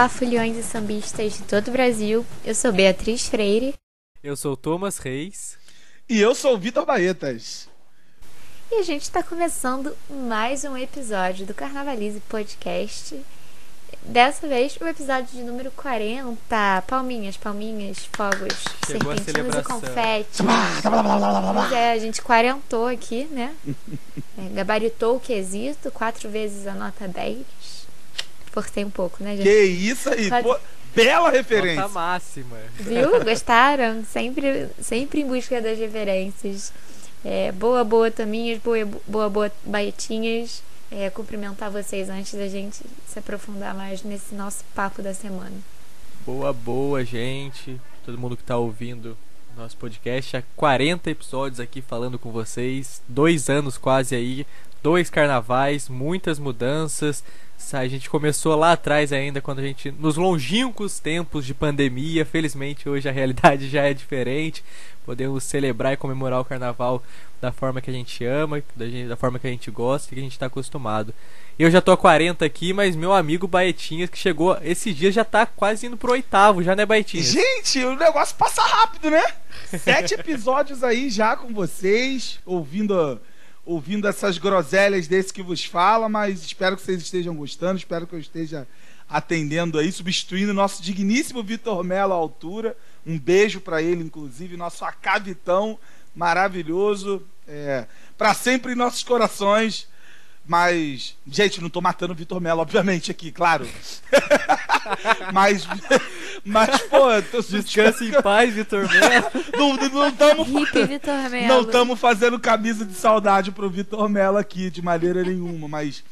Olá, fulhões e sambistas de todo o Brasil. Eu sou Beatriz Freire. Eu sou Thomas Reis. E eu sou o Vitor Baetas. E a gente está começando mais um episódio do Carnavalize Podcast. Dessa vez, o episódio de número 40. Palminhas, palminhas, fogos, Chegou e confetes. Pois é, a gente quarentou aqui, né? É, gabaritou o quesito, quatro vezes a nota 10. Forcei um pouco, né, gente? Que isso aí, Pode- pô, bela referência. Nota máxima. Viu? Gostaram? Sempre, sempre em busca das referências. É, boa, boa, Taminhas. Boa, boa, boa, Baetinhas. É, cumprimentar vocês antes da gente se aprofundar mais nesse nosso papo da semana. Boa, boa, gente. Todo mundo que tá ouvindo nosso podcast. Há 40 episódios aqui falando com vocês. Dois anos quase aí. Dois carnavais, muitas mudanças. A gente começou lá atrás ainda, quando a gente. Nos longínquos tempos de pandemia. Felizmente hoje a realidade já é diferente. Podemos celebrar e comemorar o carnaval da forma que a gente ama, da, forma que a gente gosta e que a gente tá acostumado. Eu já tô a 40 aqui, mas meu amigo Baetinhas, que chegou esses dias, já tá quase indo pro oitavo, já né, Baetinhas? Gente, o negócio passa rápido, né? Sete episódios aí já com vocês, ouvindo ouvindo essas groselhas desse que vos fala, mas espero que vocês estejam gostando, espero que eu esteja atendendo aí, substituindo o nosso digníssimo Vitor Mello à altura. Um beijo pra ele, inclusive, nosso acavitão maravilhoso, é, para sempre em nossos corações. Mas, gente, não tô matando o Vitor Mello, obviamente, aqui, claro. mas, mas, pô, tô Descanse em paz, Vitor Melo. não, não Hip Vitor Melo. não estamos fazendo camisa de saudade pro Vitor Mello aqui, de maneira nenhuma, mas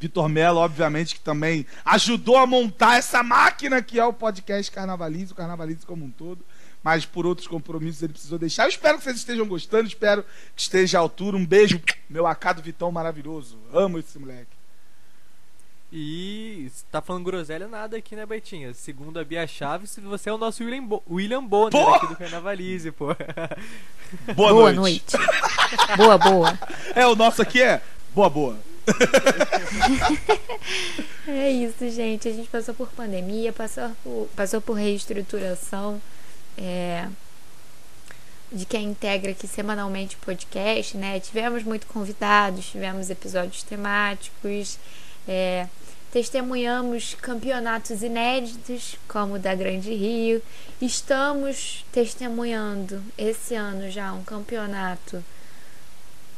Vitor Mello, obviamente, que também ajudou a montar essa máquina que é o podcast Carnavalize, o Carnavalize como um todo. Mas por outros compromissos ele precisou deixar. Eu espero que vocês estejam gostando, espero que esteja à altura. Um beijo, meu acado Vitão maravilhoso. Amo esse moleque. E tá falando groselha nada aqui, né, Baetinhas? Segundo a Bia Chaves, você é o nosso William, Bo William Bonner aqui do Carnavalize, pô. Boa, Boa noite. noite. boa, boa. É, o nosso aqui é boa, boa. É isso, gente. A gente passou por pandemia, passou por, passou por reestruturação é, de quem integra aqui semanalmente o podcast, né? Tivemos muito convidados, tivemos episódios temáticos, é, testemunhamos campeonatos inéditos, como o da Grande Rio. Estamos testemunhando esse ano já um campeonato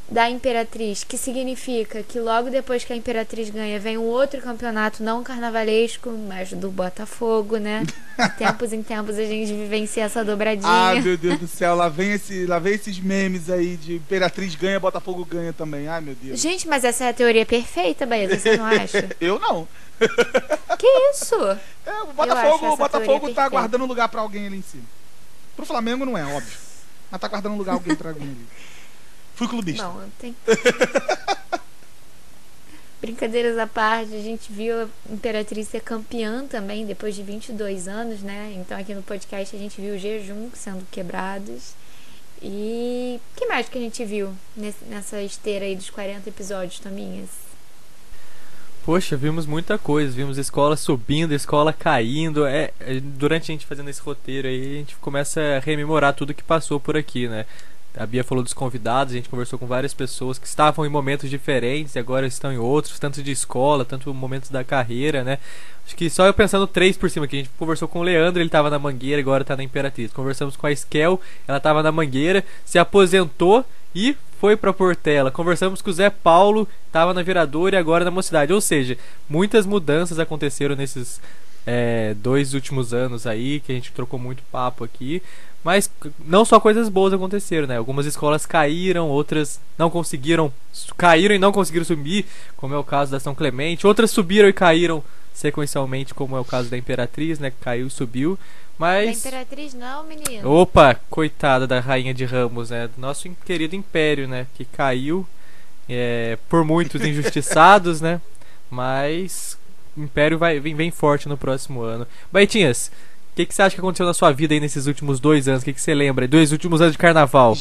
da Imperatriz, que significa que logo depois que a Imperatriz ganha, vem um outro campeonato não carnavalesco, mas do Botafogo, né? De tempos em tempos a gente vivencia essa dobradinha. Ah, meu Deus do céu, lá vem, esse, lá vem esses memes aí de Imperatriz ganha, Botafogo ganha também. Ai, meu Deus. Gente, mas essa é a teoria perfeita, Baeta, você não acha? Eu não. Que isso? É, o Botafogo, o Botafogo tá guardando lugar pra alguém ali em cima. Pro Flamengo não é, óbvio. Mas tá guardando lugar alguém pra alguém ali. Fui clubista. Não, tem. Brincadeiras à parte, a gente viu a Imperatriz ser campeã também depois de 22 anos, né? Então aqui no podcast a gente viu o jejum sendo quebrados. E o que mais que a gente viu nessa esteira aí dos 40 episódios, Tominhas? Poxa, vimos muita coisa, vimos escola subindo, escola caindo. É, é, durante a gente fazendo esse roteiro aí, a gente começa a rememorar tudo que passou por aqui, né? A Bia falou dos convidados, a gente conversou com várias pessoas que estavam em momentos diferentes e agora estão em outros, tanto de escola, tanto momentos da carreira, né? Acho que só eu pensando três por cima aqui. A gente conversou com o Leandro, ele tava na Mangueira, agora tá na Imperatriz. Conversamos com a Esquel, ela tava na Mangueira, se aposentou e foi pra Portela. Conversamos com o Zé Paulo, tava na Viradora e agora na Mocidade. Ou seja, muitas mudanças aconteceram nesses é, dois últimos anos aí, que a gente trocou muito papo aqui. Mas não só coisas boas aconteceram, né? Algumas escolas caíram, outras não conseguiram, caíram e não conseguiram subir, como é o caso da São Clemente. Outras subiram e caíram sequencialmente, como é o caso da Imperatriz, né? Caiu e subiu. Mas. Da Imperatriz não, menino. Opa, coitada da Rainha de Ramos, né? Nosso querido Império, né? Que caiu é, por muitos injustiçados, né? Mas o Império vai, vem, vem forte no próximo ano. Baitinhas, que, que você acha que aconteceu na sua vida aí nesses últimos dois anos? O que, que você lembra? Dois últimos anos de carnaval.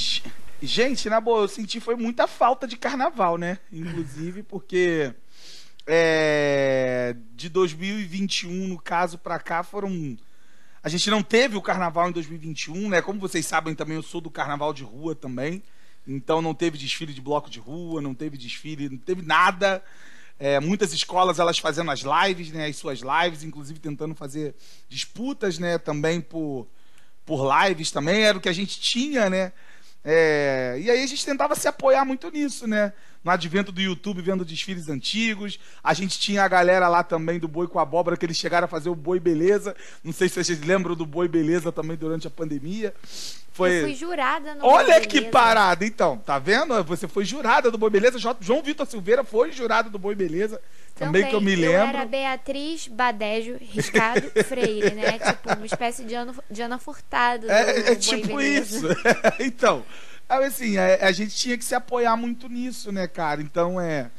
Gente, na boa, eu senti foi muita falta de carnaval, né? Inclusive, porque é, de 2021, no caso, pra cá, foram. A gente não teve o carnaval em 2021, né? Como vocês sabem também, eu sou do carnaval de rua também. Então não teve desfile de bloco de rua, não teve desfile, não teve nada. É, muitas escolas elas fazendo as lives, né, as suas lives, inclusive tentando fazer disputas, né, também por, por lives também era o que a gente tinha, né. É, e aí a gente tentava se apoiar muito nisso, né? No advento do YouTube, vendo desfiles antigos. A gente tinha a galera lá também do Boi com Abóbora, que eles chegaram a fazer o Boi Beleza. Não sei se vocês lembram do Boi Beleza também durante a pandemia. Foi... Eu fui jurada no Olha Boi que Beleza. parada, então. Tá vendo? Você foi jurada do Boi Beleza. João Vitor Silveira foi jurado do Boi Beleza. Também, que eu me lembro. Eu era Beatriz Badejo Riscado Freire, né? Tipo, uma espécie de Ana, de Ana Furtado. É, é Boi tipo isso. então, assim, a, a gente tinha que se apoiar muito nisso, né, cara? Então, é.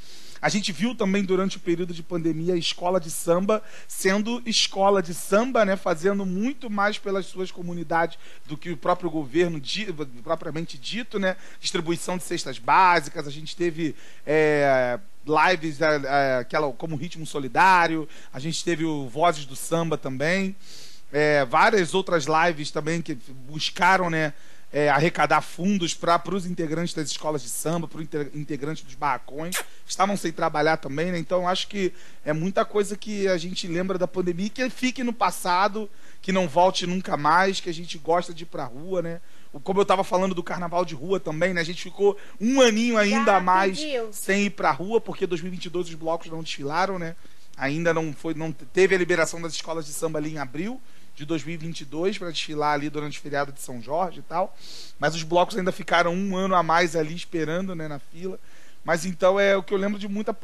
A gente viu também durante o período de pandemia a escola de samba sendo escola de samba, né, fazendo muito mais pelas suas comunidades do que o próprio governo propriamente dito, né, distribuição de cestas básicas. A gente teve é, lives é, é, aquela como ritmo solidário. A gente teve o Vozes do Samba também. É, várias outras lives também que buscaram, né, é, arrecadar fundos para os integrantes das escolas de samba, para os integrantes dos barracões. Estavam sem trabalhar também, né? Então acho que é muita coisa que a gente lembra da pandemia que fique no passado, que não volte nunca mais, que a gente gosta de ir pra rua, né? Como eu estava falando do carnaval de rua também, né? A gente ficou um aninho ainda a mais sem ir pra rua, porque 2022 os blocos não desfilaram, né? Ainda não foi, não teve a liberação das escolas de samba ali em abril de 2022 para desfilar ali durante o feriado de São Jorge e tal. Mas os blocos ainda ficaram um ano a mais ali esperando, né, na fila. Mas então é o que eu lembro de muita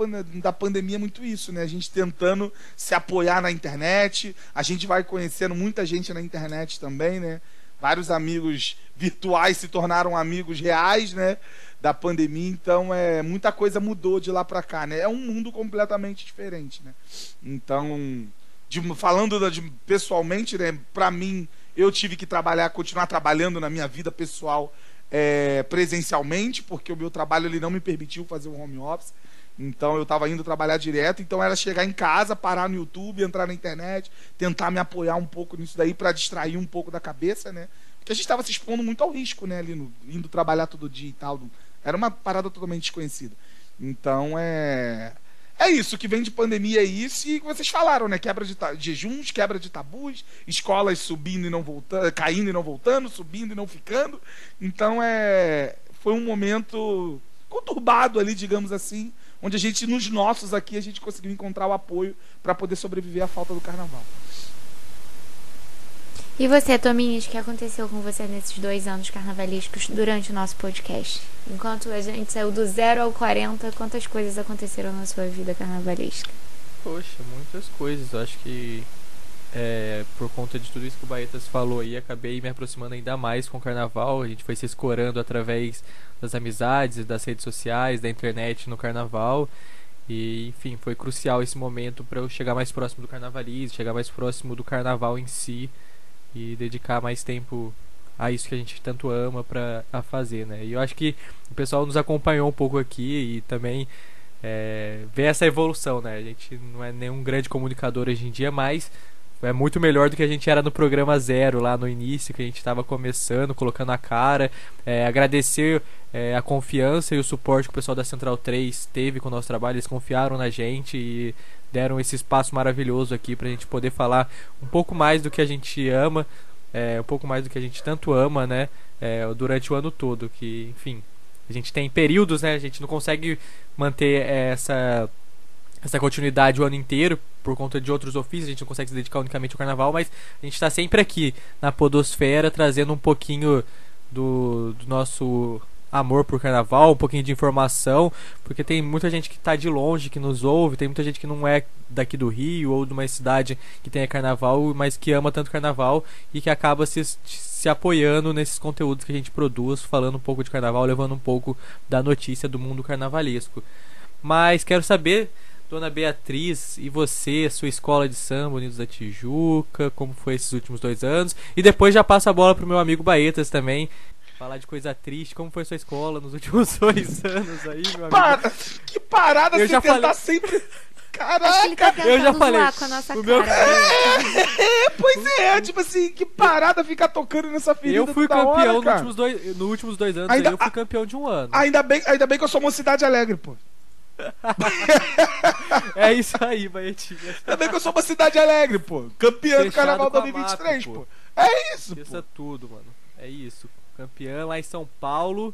da pandemia é muito isso, né? A gente tentando se apoiar na internet, a gente vai conhecendo muita gente na internet também, né? Vários amigos virtuais se tornaram amigos reais, né? Da pandemia, então é muita coisa mudou de lá para cá, né? É um mundo completamente diferente, né? Então, de- falando de- pessoalmente, né? Para mim, eu tive que trabalhar, continuar trabalhando na minha vida pessoal é, presencialmente, porque o meu trabalho ele não me permitiu fazer um home office. Então eu estava indo trabalhar direto, então era chegar em casa, parar no YouTube, entrar na internet, tentar me apoiar um pouco nisso daí para distrair um pouco da cabeça, né? Porque a gente estava se expondo muito ao risco, né? Ali no, indo trabalhar todo dia e tal. Era uma parada totalmente desconhecida. Então é é isso que vem de pandemia é isso e vocês falaram, né? Quebra de jejuns, quebra de tabus, escolas subindo e não voltando, caindo e não voltando, subindo e não ficando. Então é foi um momento conturbado ali, digamos assim, onde a gente nos nossos aqui a gente conseguiu encontrar o apoio para poder sobreviver à falta do carnaval. E você, Tominhas, o que aconteceu com você nesses dois anos carnavalescos durante o nosso podcast? Enquanto a gente saiu do zero ao 40, quantas coisas aconteceram na sua vida carnavalesca? Poxa, muitas coisas. Eu acho que é, por conta de tudo isso que o Baetas falou aí, acabei me aproximando ainda mais com o carnaval. A gente foi se escorando através das amizades, das redes sociais, da internet no carnaval. E, enfim, foi crucial esse momento para eu chegar mais próximo do carnavalismo, chegar mais próximo do carnaval em si e dedicar mais tempo a isso que a gente tanto ama para a fazer, né? E eu acho que o pessoal nos acompanhou um pouco aqui e também é, essa evolução, né? A gente não é nenhum grande comunicador hoje em dia, mas é muito melhor do que a gente era no programa zero lá no início, que a gente estava começando, colocando a cara. É, agradecer é, a confiança e o suporte que o pessoal da Central 3 teve com o nosso trabalho, eles confiaram na gente e deram esse espaço maravilhoso aqui para a gente poder falar um pouco mais do que a gente ama, é, um pouco mais do que a gente tanto ama, né? É, durante o ano todo, que enfim, a gente tem períodos, né? A gente não consegue manter essa essa continuidade o ano inteiro, por conta de outros ofícios, a gente não consegue se dedicar unicamente ao carnaval, mas a gente está sempre aqui na Podosfera trazendo um pouquinho do, do nosso amor por carnaval, um pouquinho de informação, porque tem muita gente que está de longe, que nos ouve, tem muita gente que não é daqui do Rio ou de uma cidade que tenha carnaval, mas que ama tanto carnaval e que acaba se, se apoiando nesses conteúdos que a gente produz, falando um pouco de carnaval, levando um pouco da notícia do mundo carnavalesco. Mas quero saber Dona Beatriz, e você, sua escola de samba Unidos da Tijuca, como foi esses últimos dois anos? E depois já passa a bola pro meu amigo Baetas também, falar de coisa triste, como foi sua escola nos últimos dois anos aí, meu amigo? Para, que parada Eu você já tentar falei- sempre. Tá Caraca! eu já falei, com a nossa o meu- cara. É, pois é, tipo assim, que parada ficar tocando nessa ferida. Eu fui hora, campeão nos últimos dois, nos últimos dois anos, Ainda- aí eu fui campeão de um ano. Ainda bem, ainda bem que eu sou mocidade alegre, pô. É isso aí, Baetinha. Bem que eu sou uma cidade alegre, pô. Campeã do Carnaval com a 2023, MAP, pô. pô. É isso, pô. Esqueça tudo, mano. É isso. Campeã lá em São Paulo.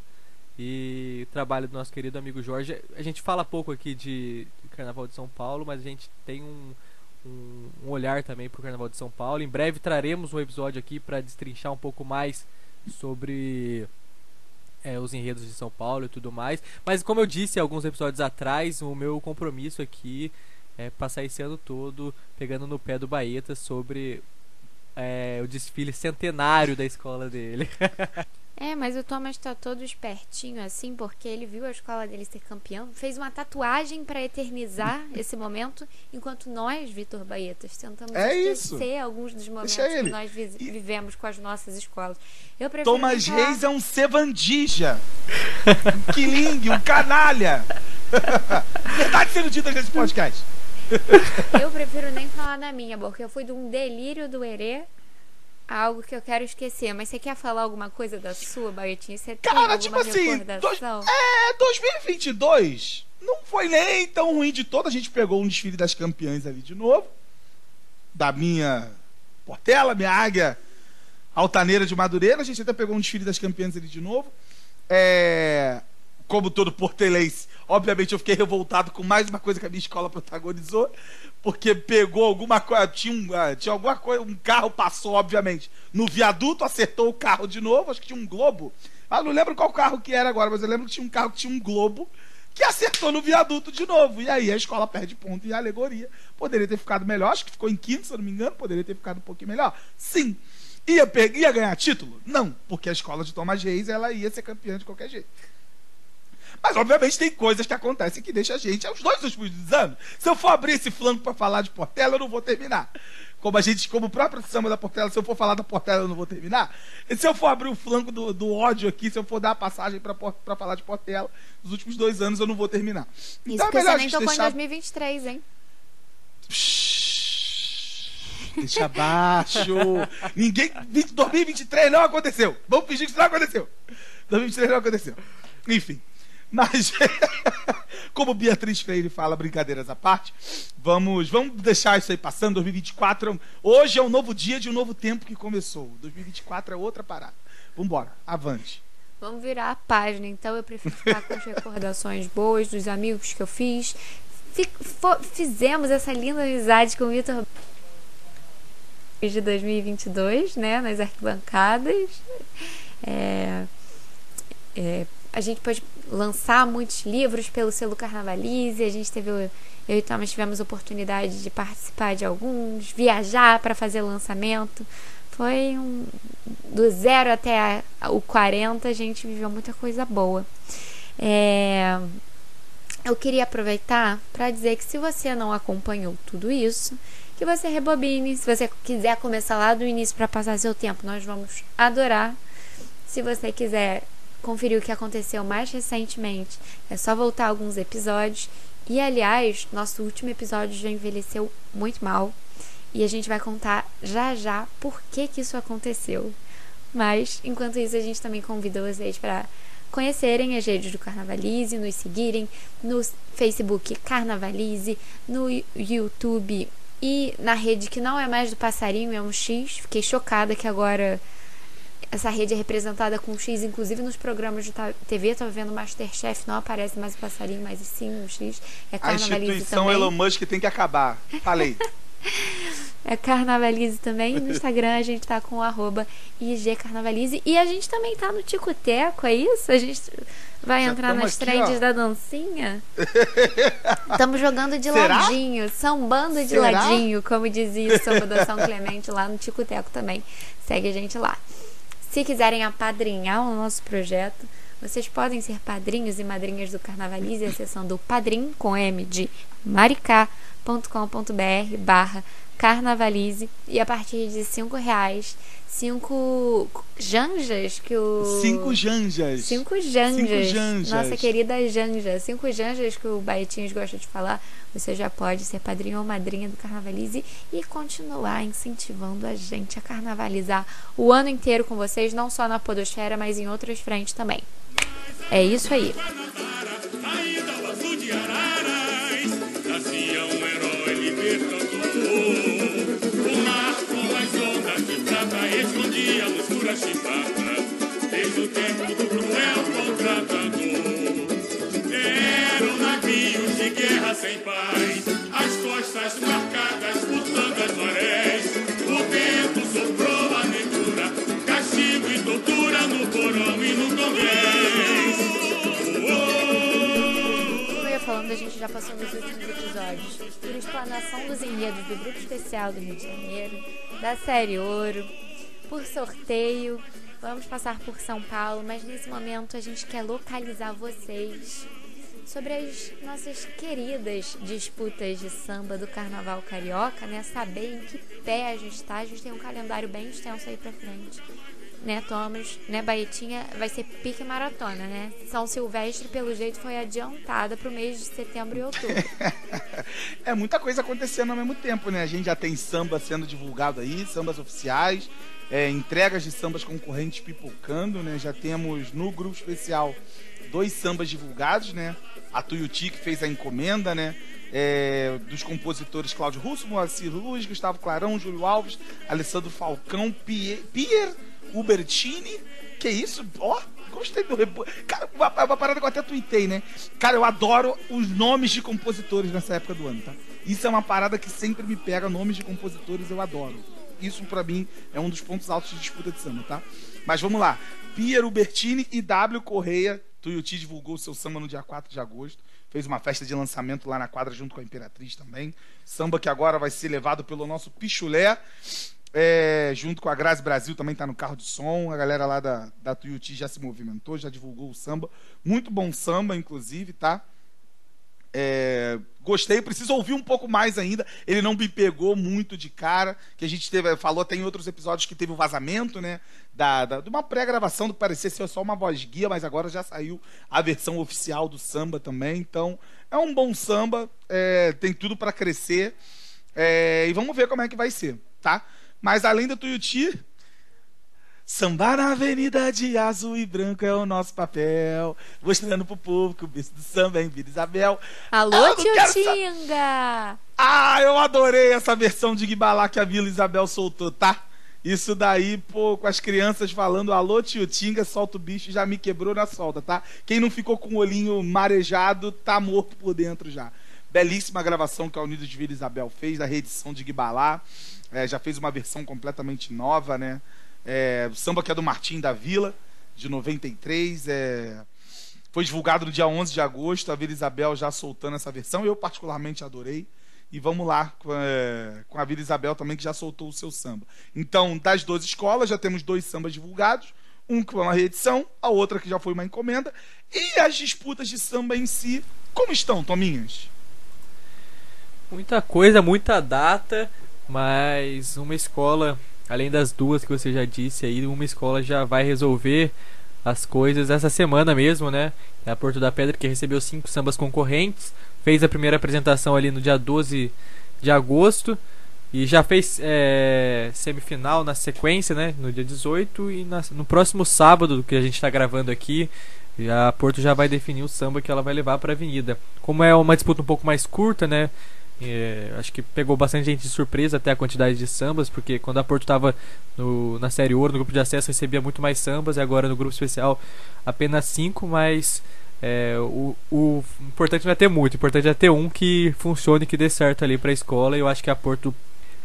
E trabalho do nosso querido amigo Jorge. A gente fala pouco aqui de, de Carnaval de São Paulo, mas a gente tem um, um, um olhar também pro Carnaval de São Paulo. Em breve traremos um episódio aqui para destrinchar um pouco mais sobre é, os enredos de São Paulo e tudo mais. Mas como eu disse alguns episódios atrás, o meu compromisso aqui é passar esse ano todo pegando no pé do Baeta sobre é, o desfile centenário da escola dele. É, mas o Thomas tá todo espertinho assim, porque ele viu a escola dele ser campeão, fez uma tatuagem pra eternizar esse momento, enquanto nós, Vitor Baetas, tentamos É esquecer alguns dos momentos que nós vi- E- vivemos com as nossas escolas. Eu prefiro Thomas Reis é um sevandija. um quilingue, um canalha. Verdade sendo dita nesse podcast. Eu prefiro nem falar da minha, porque eu fui de um delírio do Herê algo que eu quero esquecer. Mas você quer falar alguma coisa da sua, Baetinha? Você tem Cara, tipo assim, recordação? É, 2022 não foi nem tão ruim de todo. A gente pegou um desfile das campeãs ali de novo. Da minha Portela, minha águia altaneira de Madureira. A gente até pegou um desfile das campeãs ali de novo. É, como todo portelense, obviamente eu fiquei revoltado com mais uma coisa que a minha escola protagonizou. Porque pegou alguma coisa, tinha, ah, tinha alguma coisa, um carro passou, obviamente, no viaduto, acertou o carro de novo, acho que tinha um globo. Ah, não lembro qual carro que era agora, mas eu lembro que tinha um carro que tinha um globo que acertou no viaduto de novo. E aí a escola perde ponto e a alegoria poderia ter ficado melhor. Acho que ficou em quinto, se eu não me engano, poderia ter ficado um pouquinho melhor. Sim. Ia, ia ganhar título? Não, porque a escola de Thomas Reis ela ia ser campeã de qualquer jeito. Mas, obviamente, tem coisas que acontecem que deixam a gente aos dois últimos anos. Se eu for abrir esse flanco para falar de Portela, eu não vou terminar. Como a gente, como o próprio samba da Portela, se eu for falar da Portela, eu não vou terminar. E se eu for abrir o flanco do, do ódio aqui, se eu for dar a passagem para falar de Portela, nos últimos dois anos eu não vou terminar. Isso Então é que melhor você nem tocou deixar. em 2023, hein? Deixa abaixo. Ninguém. 20 2023 não aconteceu. Vamos fingir que isso não aconteceu. 2023 não aconteceu. Enfim. Mas, como Beatriz Freire fala, brincadeiras à parte, vamos, vamos deixar isso aí passando. 2024, é hoje é um novo dia de um novo tempo que começou. 2024 é outra parada. Vambora, avante. Vamos virar a página, então eu prefiro ficar com as recordações boas dos amigos que eu fiz. Fizemos essa linda amizade com o Vitor de 2022, né, nas arquibancadas. É, é, a gente pôde lançar muitos livros pelo selo Carnavalize, a gente teve, eu e Thomas tivemos oportunidade de participar de alguns, viajar para fazer lançamento. Foi um, do zero até a- o 40, a gente viveu muita coisa boa. É, eu queria aproveitar para dizer que se você não acompanhou tudo isso, que você rebobine. Se você quiser começar lá do início para passar seu tempo, nós vamos adorar. Se você quiser conferir o que aconteceu mais recentemente, é só voltar alguns episódios. E aliás, nosso último episódio já envelheceu muito mal. E a gente vai contar já já por que, que isso aconteceu. Mas, enquanto isso, a gente também convida vocês para conhecerem as redes do Carnavalize, nos seguirem no Facebook Carnavalize, no YouTube e na rede que não é mais do Passarinho, é um X. Fiquei chocada que agora essa rede é representada com o X, inclusive nos programas de TV, tô vendo Masterchef, não aparece mais o passarinho, mas sim o X. É a instituição. Elon Musk tem que acabar. Falei. é Carnavalize também. No Instagram a gente tá com IGCarnavalize. E a gente também tá no Ticoteco, é isso? A gente vai Já entrar nas aqui, trends ó. da dancinha. Estamos jogando de Será? ladinho, sambando de Será? ladinho, como dizia o samba da São Clemente lá no Ticoteco também. Segue a gente lá. Se quiserem apadrinhar o nosso projeto, vocês podem ser padrinhos e madrinhas do Carnavalize acessando padrim com M de maricá.com.br barra carnavalize e a partir de cinco reais cinco janjas que o cinco janjas. Cinco janjas, cinco janjas. nossa querida janja. Cinco janjas que o Baetinhos gosta de falar. Você já pode ser padrinho ou madrinha do Carnavalize e continuar incentivando a gente a carnavalizar o ano inteiro com vocês não só na podosfera mas em outras frentes também. É isso aí desde o tempo do cruel contratador. Eram navios de guerra sem paz, as costas marcadas por tantas marés. O vento soprou a aventura, castigo e tortura no porão e no congresso. A gente já passou nos últimos episódios por explanação dos enredos do Grupo Especial do Rio de Janeiro, da série Ouro, por sorteio. Vamos passar por São Paulo, mas nesse momento a gente quer localizar vocês sobre as nossas queridas disputas de samba do Carnaval Carioca, né? Saber em que pé a gente está. A gente tem um calendário bem extenso aí pra frente. Né, Thomas, né, Baetinha, vai ser pique maratona, né? São Silvestre, pelo jeito, foi adiantada para o mês de setembro e outubro. é muita coisa acontecendo ao mesmo tempo, né? A gente já tem samba sendo divulgado aí, sambas oficiais, é, entregas de sambas concorrentes pipocando, né? Já temos no grupo especial dois sambas divulgados, né? A Tuiuti que fez a encomenda, né? É, dos compositores Cláudio Russo, Moacir Luz, Gustavo Clarão, Júlio Alves, Alessandro Falcão, Pierre, Pierre Ubertini. Que isso? Ó, oh, gostei do Cara, uma, uma, parada que eu até tuitei, né? Cara, eu adoro os nomes de compositores nessa época do ano, tá? Isso é uma parada que sempre me pega, nomes de compositores eu adoro isso para mim é um dos pontos altos de disputa de samba, tá? Mas vamos lá. Piero Bertini e W Correia. Tuiuti divulgou seu samba no dia 4 de agosto. Fez uma festa de lançamento lá na quadra junto com a Imperatriz também. Samba que agora vai ser levado pelo nosso Pichulé. É, junto com a Grazi Brasil também está no carro de som. A galera lá da, da Tuiuti já se movimentou, já divulgou o samba. Muito bom samba, inclusive, tá? É, gostei, preciso ouvir um pouco mais ainda. Ele não me pegou muito de cara. Que a gente teve, falou até em outros episódios que teve o um vazamento, né? Da, da, de uma pré-gravação do que parecia ser só uma voz guia, mas agora já saiu a versão oficial do samba também. Então, é um bom samba, é, tem tudo para crescer. É, e vamos ver como é que vai ser, tá? Mas além do Tuiuti, Sambar na avenida de azul e branco é o nosso papel. Mostrando pro povo que o bicho do samba é em Vila Isabel. Alô, tio Tinga! Ah, eu adorei essa versão de Guibalá que a Vila Isabel soltou, tá? Isso daí, pô, com as crianças falando alô, tio Tinga, solta o bicho, já me quebrou na solda, tá? Quem não ficou com o olhinho marejado, tá morto por dentro já. Belíssima gravação que a Unidos de Vila Isabel fez, da reedição de Guibalá. É, já fez uma versão completamente nova, né? É, o samba que é do Martim da Vila, de 93. É, foi divulgado no dia 11 de agosto. A Vila Isabel já soltando essa versão. Eu, particularmente, adorei. E vamos lá com, é, com a Vila Isabel também, que já soltou o seu samba. Então, das duas escolas, já temos dois sambas divulgados. Um que foi uma reedição, a outra que já foi uma encomenda. E as disputas de samba em si, como estão, Tominhas? Muita coisa, muita data, mas uma escola além das duas que você já disse aí, uma escola já vai resolver as coisas essa semana mesmo, né? É a Porto da Pedra que recebeu cinco sambas concorrentes, fez a primeira apresentação ali no dia 12 de agosto e já fez é, semifinal na sequência, né? No dia 18 e na, no próximo sábado que a gente está gravando aqui, a Porto já vai definir o samba que ela vai levar para a Avenida. Como é uma disputa um pouco mais curta, né? É, acho que pegou bastante gente de surpresa até a quantidade de sambas, porque quando a Porto estava na Série Ouro, no grupo de acesso, recebia muito mais sambas, e agora no grupo especial apenas cinco, mas é, o, o, importante não é ter muito, o importante é ter um que funcione, que dê certo ali para a escola, e eu acho que a Porto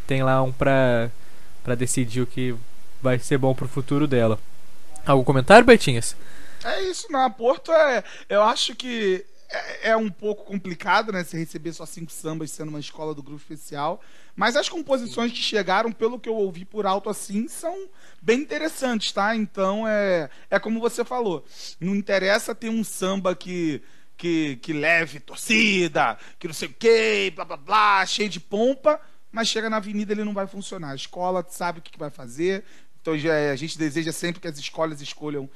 tem lá um para decidir o que vai ser bom para o futuro dela. Algum comentário, Betinhas? É isso, na Porto é. Eu acho que é, é, um pouco complicado, né? Você receber só cinco sambas sendo uma escola do grupo especial. Mas as composições que chegaram, pelo que eu ouvi por alto assim, são bem interessantes, tá? Então é, é como você falou. Não interessa ter um samba que, que, que leve torcida, que não sei o quê, blá blá blá, cheio de pompa, mas chega na avenida ele não vai funcionar. A escola sabe o que vai fazer. Então já, a gente deseja sempre que as escolas escolham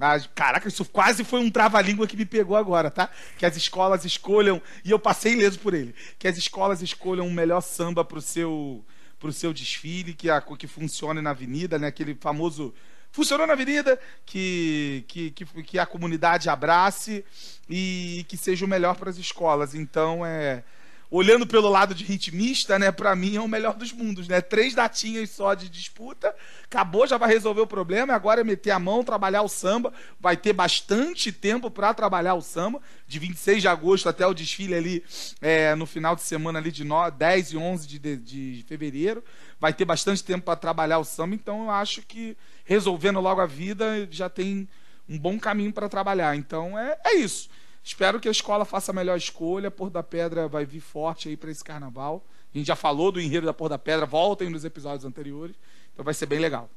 ah, caraca, isso quase foi um trava-língua que me pegou agora, tá? Que as escolas escolham, e eu passei ileso por ele, que as escolas escolham o melhor samba pro seu, pro seu desfile, que, a, que funcione na avenida, né? Aquele famoso funcionou na avenida, que, que, que, que a comunidade abrace e que seja o melhor para as escolas. Então, é olhando pelo lado de ritmista, né, para mim é o melhor dos mundos, né? Três datinhas só de disputa, acabou, já vai resolver o problema, agora é meter a mão, trabalhar o samba, vai ter bastante tempo para trabalhar o samba, de 26 de agosto até o desfile ali é, no final de semana ali de 9, 10 e 11 de, de, de fevereiro, vai ter bastante tempo para trabalhar o samba, então eu acho que resolvendo logo a vida já tem um bom caminho para trabalhar. Então é, é isso. Espero que a escola faça a melhor escolha. Por da Pedra vai vir forte aí para esse carnaval. A gente já falou do enredo da Por da Pedra, voltem nos episódios anteriores. Então vai ser bem legal.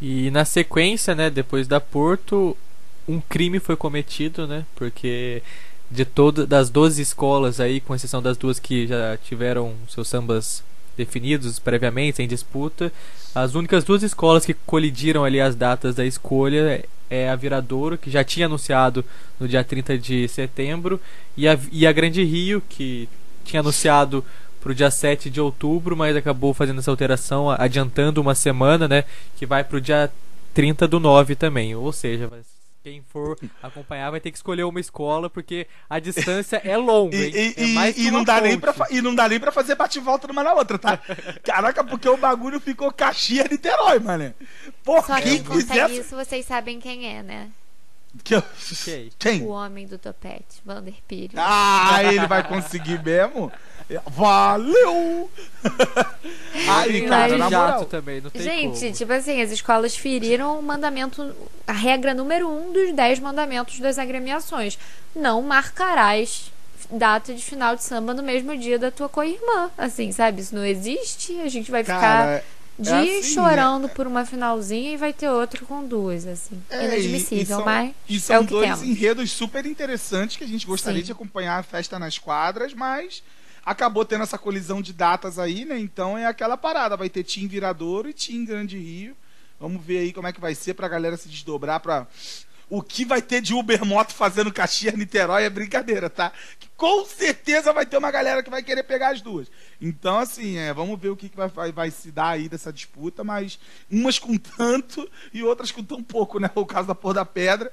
E na sequência, né, depois da Porto, um crime foi cometido, né? Porque de todas das 12 escolas aí, com exceção das duas que já tiveram seus sambas definidos previamente em disputa, as únicas duas escolas que colidiram ali as datas da escolha é a Viradouro, que já tinha anunciado no dia 30 de setembro, e a, e a Grande Rio, que tinha anunciado para o dia 7 de outubro, mas acabou fazendo essa alteração, adiantando uma semana, né? Que vai para o dia 30 do 9 também. Ou seja, quem for acompanhar vai ter que escolher uma escola, porque a distância é longa. e, é mais e, e não dá nem pra, e não dá nem pra fazer bate-volta numa na outra, tá? Caraca, porque o bagulho ficou Caxias-Niterói, mano. Porra, Só quem consegue isso, vocês sabem quem é, né? Que eu... Quem? O homem do topete, Vander Pires. Ah, ele vai conseguir mesmo? Valeu! Aí, cara, na jato também, não tem Gente, como. tipo assim, as escolas feriram o mandamento, a regra número um dos dez mandamentos das agremiações. Não marcarás data de final de samba no mesmo dia da tua co-irmã. Assim, sabe? Isso não existe. A gente vai ficar dias é assim, chorando né? por uma finalzinha e vai ter outro com duas, assim. É, Inadmissível, e, e são, mas. E são é dois enredos super interessantes que a gente gostaria Sim. de acompanhar a festa nas quadras, mas acabou tendo essa colisão de datas aí, né? Então é aquela parada, vai ter Team Viradouro e Team Grande Rio. Vamos ver aí como é que vai ser pra galera se desdobrar pra o que vai ter de Uber Moto fazendo Caxias Niterói é brincadeira, tá? Que com certeza vai ter uma galera que vai querer pegar as duas. Então, assim, é, vamos ver o que, que vai, vai, vai, se dar aí dessa disputa, mas umas com tanto e outras com tão pouco, né? O caso da Pôr da Pedra.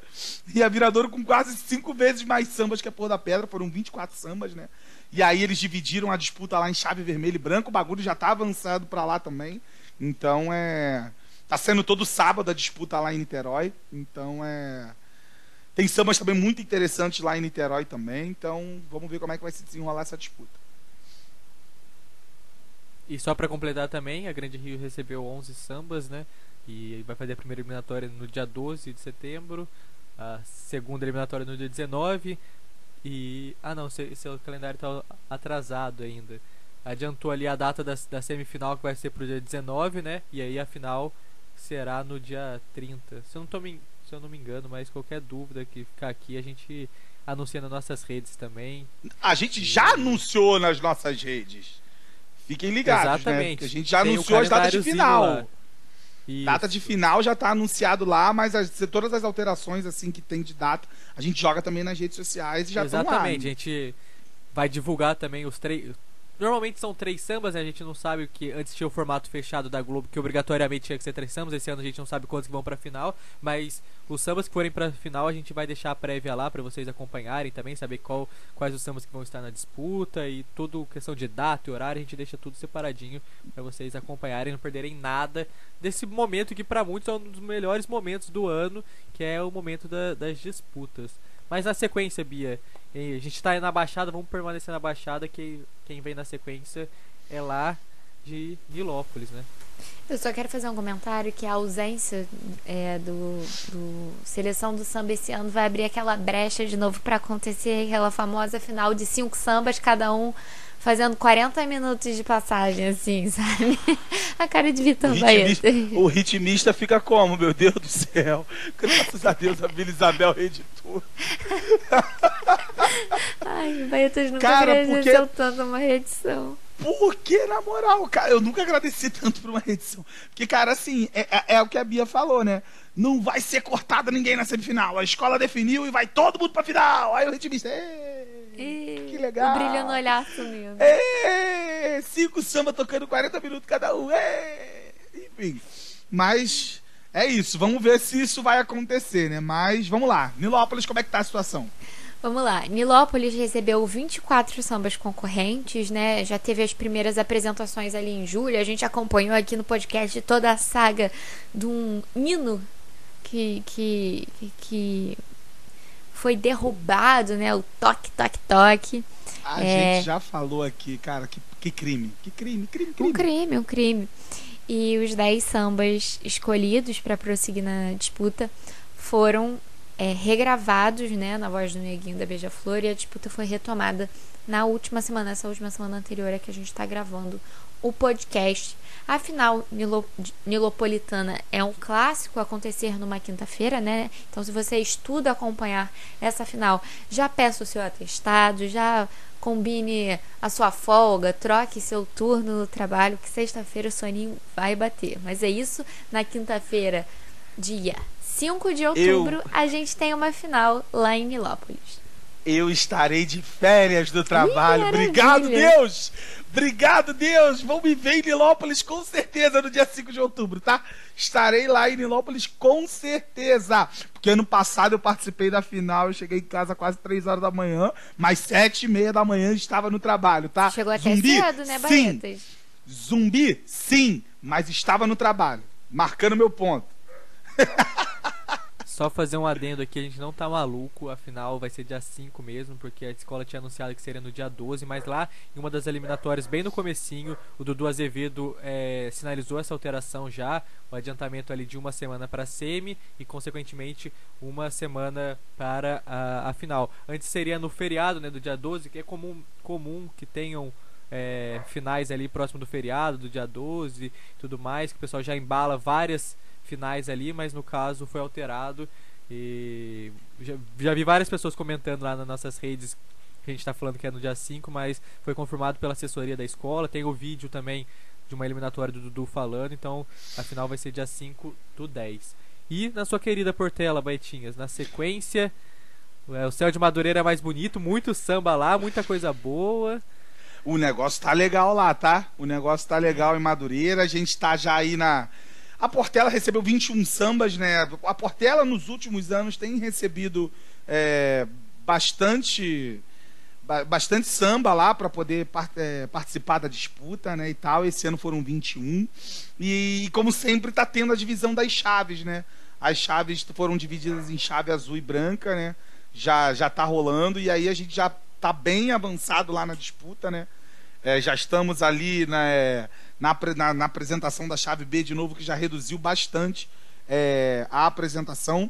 E a Viradouro com quase cinco vezes mais sambas que a Pôr da Pedra, foram 24 sambas, né? E aí eles dividiram a disputa lá em chave vermelho e branco, o bagulho já tá avançado para lá também. Então é. Tá sendo todo sábado a disputa lá em Niterói. Então é. Tem sambas também muito interessantes lá em Niterói também. Então vamos ver como é que vai se desenrolar essa disputa. E só para completar também, a Grande Rio recebeu 11 sambas, né? E vai fazer a primeira eliminatória no dia 12 de setembro, a segunda eliminatória no dia 19 e. Ah não, seu, seu calendário está atrasado ainda. Adiantou ali a data da, da semifinal que vai ser pro dia 19, né? E aí a final será no dia 30. Se eu não, tô me, se eu não me engano, mas qualquer dúvida que ficar aqui, a gente anuncia nas nossas redes também. A gente e... já anunciou nas nossas redes. Fiquem ligados, né? Exatamente. né? Porque a gente já Tem anunciou as datas de final. Lá. Data de final já está anunciado lá, mas as, todas as alterações assim que tem de data, a gente joga também nas redes sociais e já Exatamente, a gente vai divulgar também os três Normalmente são três sambas, né? A gente não sabe o que. Antes tinha o formato fechado da Globo, que obrigatoriamente tinha que ser três sambas. Esse ano a gente não sabe quantos que vão pra final. Mas os sambas que forem pra final, a gente vai deixar a prévia lá para vocês acompanharem também, saber qual, quais os sambas que vão estar na disputa e tudo questão de data e horário, a gente deixa tudo separadinho para vocês acompanharem, não perderem nada desse momento que para muitos é um dos melhores momentos do ano, que é o momento da, das disputas. Mas na sequência, Bia, a gente tá aí na Baixada, vamos permanecer na Baixada, que quem vem na sequência é lá de Nilópolis, né? Eu só quero fazer um comentário que a ausência é, do, do, seleção do samba esse ano vai abrir aquela brecha de novo para acontecer aquela famosa final de cinco sambas, cada um fazendo 40 minutos de passagem, assim, sabe? A cara de Vitor ritmista, o ritmista fica como, meu Deus do céu? Graças a Deus a Vila Isabel reeditou. Ai, o Baetas nunca cara, agradeceu porque... tanto uma reedição. Porque, na moral, cara, eu nunca agradeci tanto por uma reedição. Porque, cara, assim, é, é, é, o que a Bia falou, né? Não vai ser cortado ninguém na semifinal. A escola definiu e vai todo mundo pra final. Aí o ritmista. E... Legal. O brilho no olhar sumiu. Ê, cinco samba tocando 40 minutos cada um. Ê, enfim. Mas é isso. Vamos ver se isso vai acontecer, né? Mas vamos lá. Nilópolis, como é que tá a situação? Vamos lá. Nilópolis recebeu 24 sambas concorrentes, né? Já teve as primeiras apresentações ali em julho. A gente acompanhou aqui no podcast toda a saga de um hino que, que, que foi derrubado, né? O toque, toque, toque. A é... gente já falou aqui, cara, que, que crime. Que crime, crime, crime. Um crime, um crime. E os 10 sambas escolhidos para prosseguir na disputa foram é, regravados né, na voz do Neguinho da Beija-Flor e a disputa foi retomada na última semana, essa última semana anterior é que a gente está gravando o podcast. A final nilopolitana é um clássico acontecer numa quinta-feira, né? Então, se você estuda acompanhar essa final, já peça o seu atestado, já combine a sua folga, troque seu turno no trabalho, que sexta-feira o soninho vai bater. Mas é isso, na quinta-feira, dia 5 de outubro, Eu... a gente tem uma final lá em Nilópolis. Eu estarei de férias do trabalho. Obrigado, Deus! Obrigado, Deus! Vão me ver em Nilópolis com certeza no dia 5 de outubro, tá? Estarei lá em Nilópolis com certeza. Porque ano passado eu participei da final, eu cheguei em casa quase 3 horas da manhã, mas 7 e meia da manhã estava no trabalho, tá? Chegou até Zumbi, cedo, né, Barretas? Sim. Zumbi, sim, mas estava no trabalho, marcando meu ponto. Só fazer um adendo aqui, a gente não tá maluco, afinal vai ser dia 5 mesmo, porque a escola tinha anunciado que seria no dia 12, mas lá em uma das eliminatórias, bem no comecinho, o Dudu Azevedo é, sinalizou essa alteração já, o adiantamento ali de uma semana para semi e consequentemente uma semana para a, a, final. Antes seria no feriado, né, do dia 12, que é comum, comum que tenham é, finais ali próximo do feriado, do dia 12 e tudo mais, que o pessoal já embala várias finais ali, mas no caso foi alterado. E já, já vi várias pessoas comentando lá nas nossas redes que a gente está falando que é no dia 5, mas foi confirmado pela assessoria da escola. Tem o vídeo também de uma eliminatória do Dudu falando, então a final vai ser dia 5 do 10. E na sua querida Portela, Baitinhas, na sequência, é, o céu de Madureira é mais bonito, muito samba lá, muita coisa boa. O negócio tá legal lá, tá? O negócio tá legal em Madureira, a gente tá já aí na a Portela recebeu 21 sambas, né? A Portela, nos últimos anos, tem recebido é, bastante bastante samba lá para poder é, participar da disputa, né, e tal. Esse ano foram 21. E, como sempre está tendo a divisão das chaves, né? As chaves foram divididas em chave azul e branca, né? Já já tá rolando e aí a gente já tá bem avançado lá na disputa, né? É, já estamos ali, né, na, na, na, apresentação da chave B de novo, que já reduziu bastante é, a apresentação.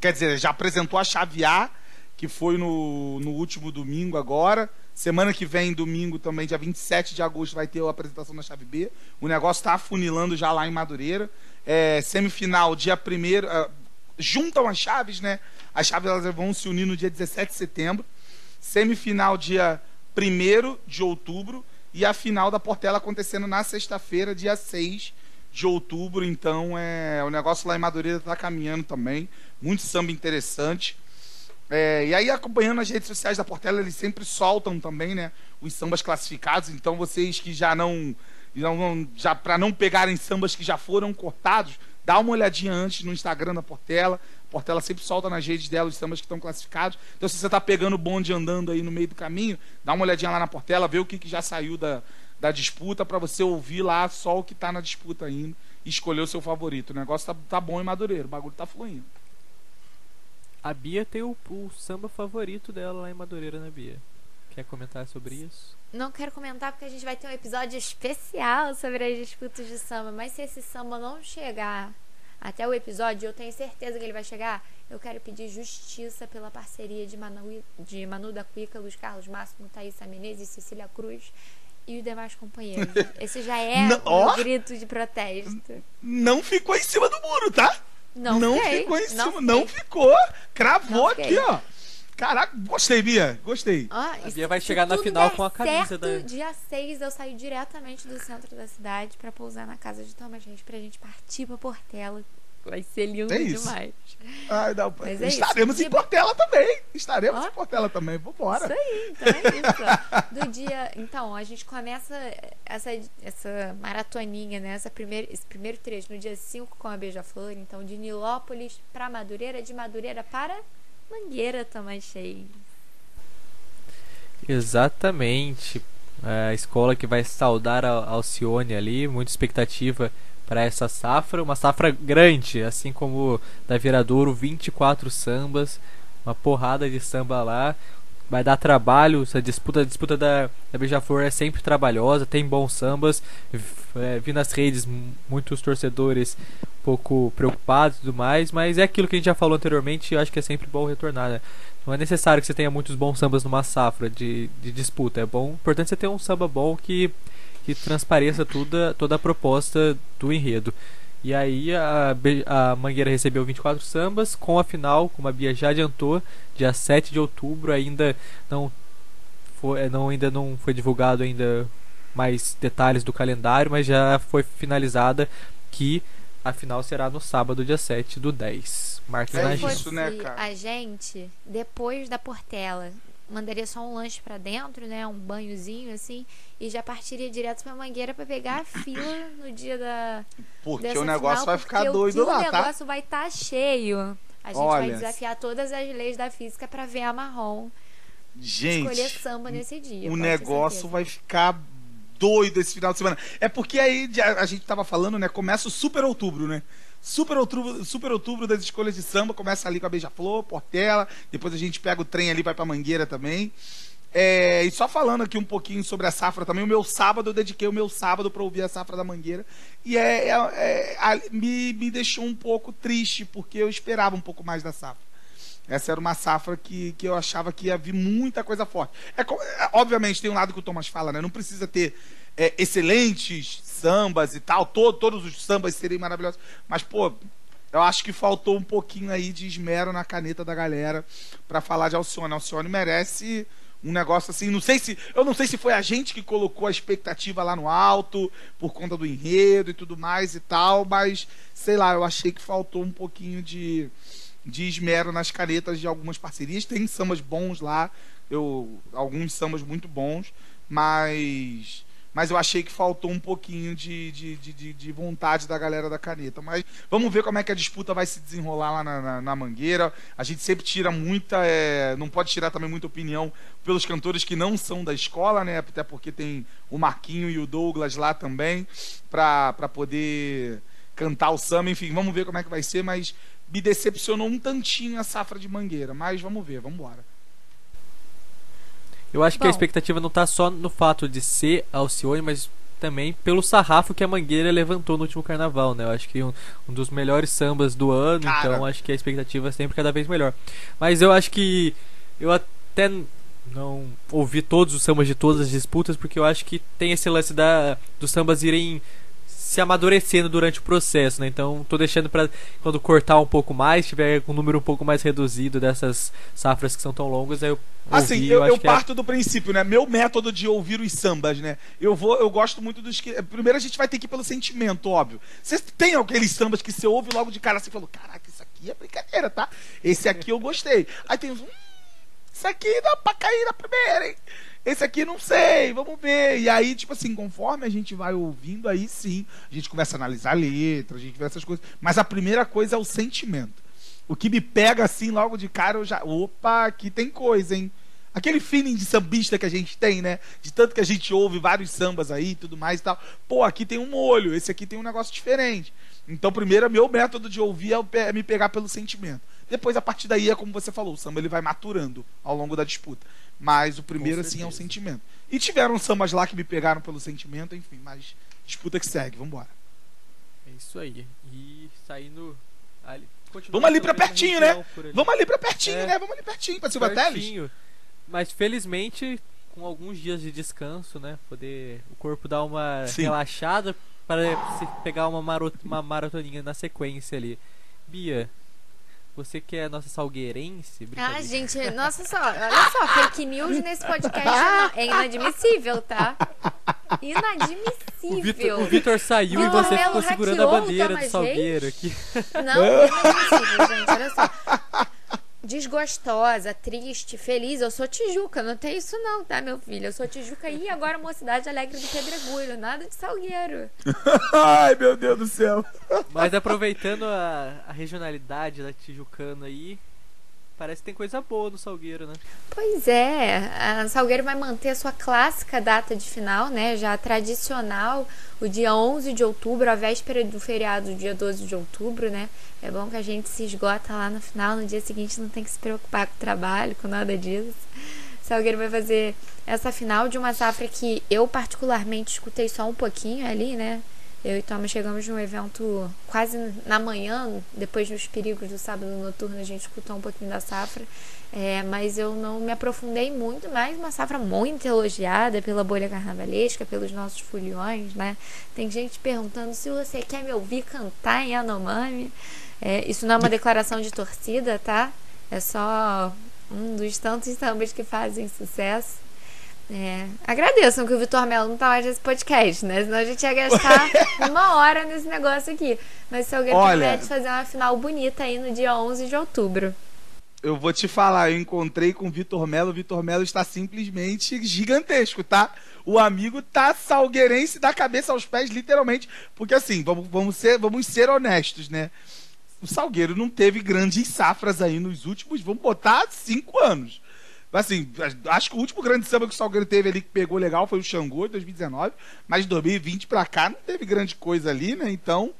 Quer dizer, já apresentou a chave A, que foi no, no último domingo agora. Semana que vem, domingo também, dia 27 de agosto, vai ter a apresentação da chave B. O negócio está afunilando já lá em Madureira. É, semifinal, dia 1 uh, juntam as chaves, né? As chaves elas vão se unir no dia 17 de setembro. Semifinal, dia 1 de outubro e a final da Portela acontecendo na sexta-feira, dia 6 de outubro. Então, é, o negócio lá em Madureira está caminhando também. Muito samba interessante. É, e aí, acompanhando as redes sociais da Portela, eles sempre soltam também, né? Os sambas classificados. Então, vocês que já não. não já para não pegarem sambas que já foram cortados, dá uma olhadinha antes no Instagram da Portela. A Portela sempre solta nas redes dela os sambas que estão classificados. Então, se você está pegando o bonde andando aí no meio do caminho, dá uma olhadinha lá na Portela, vê o que, que já saiu da, da disputa, para você ouvir lá só o que está na disputa ainda e escolher o seu favorito. O negócio tá, tá bom em Madureira, o bagulho tá fluindo. A Bia tem o, o samba favorito dela lá em Madureira, né, Bia? Quer comentar sobre isso? Não quero comentar porque a gente vai ter um episódio especial sobre as disputas de samba. Mas se esse samba não chegar até o episódio, eu tenho certeza que ele vai chegar. Eu quero pedir justiça pela parceria de Manu, de Manu da Cuica, Luiz Carlos Máximo, Thaís Menezes, Cecília Cruz e os demais companheiros. Esse já é um grito de protesto. Não ficou em cima do muro, tá? Não, não fiquei. ficou em cima, não, não ficou. Cravou não aqui, ó. Caraca, gostei, Bia. Gostei. Ah, a Bia vai chegar na final com a camisa certo, da. Dia 6 eu saio diretamente do centro da cidade para pousar na casa de Thomas Reis pra gente partir pra Portela Vai ser lindo é demais. Ai, não, é Estaremos isso. em Portela também. Estaremos oh. em Portela também. Vambora. Isso aí, então é isso. Do dia. Então, a gente começa essa, essa maratoninha, né? Essa primeir, esse primeiro trecho no dia 5 com a Beija-Flor. Então, de Nilópolis para Madureira, de Madureira para Mangueira também cheio. Exatamente. A escola que vai saudar a Alcione ali, muita expectativa para essa safra, uma safra grande, assim como da Viradouro, 24 sambas, uma porrada de samba lá. Vai dar trabalho, essa disputa, a disputa da, da Beija-Flor é sempre trabalhosa, tem bons sambas. É, vi nas redes muitos torcedores um pouco preocupados e tudo mais, mas é aquilo que a gente já falou anteriormente e acho que é sempre bom retornar, né? Não é necessário que você tenha muitos bons sambas numa safra de, de disputa, é bom, importante você ter um samba bom que que transpareça toda, toda a proposta do enredo. E aí a, a Mangueira recebeu 24 sambas, com a final, como a Bia já adiantou, dia 7 de outubro, ainda não foi, não, ainda não foi divulgado ainda mais detalhes do calendário, mas já foi finalizada que a final será no sábado, dia 7 do 10. Marque é na isso, né, cara? A gente, depois da Portela, mandaria só um lanche para dentro, né? Um banhozinho assim, e já partiria direto pra Mangueira para pegar a fila no dia da. Porque o negócio final, vai ficar doido lá, tá? O negócio vai estar tá cheio. A gente Olha, vai desafiar todas as leis da física para ver a marrom. Gente, escolher samba nesse dia. O negócio vai ficar doido esse final de semana. É porque aí a gente tava falando, né? Começa o super outubro, né? Super outubro, super outubro das escolhas de samba, começa ali com a Beija-Flor, Portela, depois a gente pega o trem ali, vai pra Mangueira também. É, e só falando aqui um pouquinho sobre a safra também, o meu sábado, eu dediquei o meu sábado para ouvir a safra da Mangueira. E é, é, é, me, me deixou um pouco triste, porque eu esperava um pouco mais da safra. Essa era uma safra que, que eu achava que ia vir muita coisa forte. É, é obviamente, tem um lado que o Thomas fala, né? Não precisa ter é, excelentes sambas e tal, todo, todos os sambas seriam maravilhosos. Mas, pô, eu acho que faltou um pouquinho aí de esmero na caneta da galera para falar de Alcione. Alcione merece um negócio assim, não sei se, eu não sei se foi a gente que colocou a expectativa lá no alto por conta do enredo e tudo mais e tal, mas sei lá, eu achei que faltou um pouquinho de de esmero nas canetas de algumas parcerias. Tem sambas bons lá, eu alguns sambas muito bons, mas mas eu achei que faltou um pouquinho de, de, de, de, vontade da galera da caneta. Mas vamos ver como é que a disputa vai se desenrolar lá na, na, na Mangueira. A gente sempre tira muita. É, não pode tirar também muita opinião pelos cantores que não são da escola, né? Até porque tem o Marquinho e o Douglas lá também, para poder cantar o samba. Enfim, vamos ver como é que vai ser, mas me decepcionou um tantinho a safra de Mangueira, mas vamos ver, vamos embora. Eu acho Bom. que a expectativa não está só no fato de ser Alcione, mas também pelo sarrafo que a Mangueira levantou no último carnaval, né? Eu acho que um, um dos melhores sambas do ano, Cara. então acho que a expectativa é sempre cada vez melhor. Mas eu acho que eu até não ouvi todos os sambas de todas as disputas, porque eu acho que tem esse lance da dos sambas irem se amadurecendo durante o processo, né? Então tô deixando para quando cortar um pouco mais, tiver um número um pouco mais reduzido dessas safras que são tão longas, aí eu Assim, ouvir, eu, eu que é- parto do princípio, né? Meu método de ouvir os sambas, né? Eu vou, eu gosto muito dos que. Primeiro a gente vai ter que ir pelo sentimento, óbvio. Você tem aqueles sambas que você ouve logo de cara assim, falou: caraca, isso aqui é brincadeira, tá? Esse aqui eu gostei. Aí tem uns. Hum, isso aqui dá pra cair na primeira, hein? Esse aqui não sei, vamos ver. E aí, tipo assim, conforme a gente vai ouvindo, aí sim, a gente começa a analisar a letra, a gente vê essas coisas. Mas a primeira coisa é o sentimento. O que me pega assim logo de cara, eu já. Opa, aqui tem coisa, hein? Aquele feeling de sambista que a gente tem, né? De tanto que a gente ouve vários sambas aí tudo mais e tal. Pô, aqui tem um molho, esse aqui tem um negócio diferente. Então, primeiro, meu método de ouvir é é me pegar pelo sentimento. Depois, a partir daí, é como você falou, o samba ele vai maturando ao longo da disputa. Mas o primeiro, assim, é o sentimento. E tiveram sambas lá que me pegaram pelo sentimento, enfim, mas disputa que segue, vambora. É isso aí. E saindo ali, Vamos ali pra pertinho, né? Vamos ali pra pertinho, É. né? Vamos ali pertinho, pra Silva Teles. Pertinho. Mas felizmente, com alguns dias de descanso, né? Poder o corpo dar uma Sim. relaxada para se pegar uma, maro, uma maratoninha na sequência ali. Bia, você que é nossa salgueirense, Ah, gente, nossa só, olha só, fake news nesse podcast é inadmissível, tá? Inadmissível. o Vitor saiu Vitor e você Melo ficou segurando a bandeira do Salgueiro aqui. Não, inadmissível, gente, olha só. Desgostosa, triste, feliz, eu sou Tijuca, não tem isso não, tá, meu filho? Eu sou Tijuca e agora Mocidade Alegre do Pedregulho, nada de Salgueiro. Ai, meu Deus do céu. Mas aproveitando a, a regionalidade da Tijucana aí, parece que tem coisa boa no Salgueiro, né? Pois é, a Salgueiro vai manter a sua clássica data de final, né? Já tradicional, o dia 11 de outubro, a véspera do feriado, dia 12 de outubro, né? É bom que a gente se esgota lá no final, no dia seguinte não tem que se preocupar com o trabalho, com nada disso. Salgueiro vai fazer essa final de uma safra que eu particularmente escutei só um pouquinho ali, né? Eu e Thomas chegamos num evento quase na manhã, depois dos perigos do sábado noturno, a gente escutou um pouquinho da safra. É, mas eu não me aprofundei muito, mas uma safra muito elogiada pela bolha carnavalesca, pelos nossos foliões, né? Tem gente perguntando se você quer me ouvir cantar em Yanomami. É, isso não é uma declaração de torcida, tá? É só um dos tantos sambas que fazem sucesso. É, agradeçam que o Vitor Melo não tá mais nesse podcast, né? Senão a gente ia gastar uma hora nesse negócio aqui. Mas se alguém Olha- promete fazer uma final bonita aí no dia 11 de outubro. Eu vou te falar, eu encontrei com o Vitor Melo. O Vitor Melo está simplesmente gigantesco, tá? O amigo tá salgueirense da cabeça aos pés, literalmente. Porque assim, vamos, vamos, ser, vamos ser honestos, né? O Salgueiro não teve grandes safras aí nos últimos, vamos botar, cinco anos. Assim, acho que o último grande samba que o Salgueiro teve ali que pegou legal foi o Xangô, de 2019. Mas de 2020 pra cá não teve grande coisa ali, né? Então,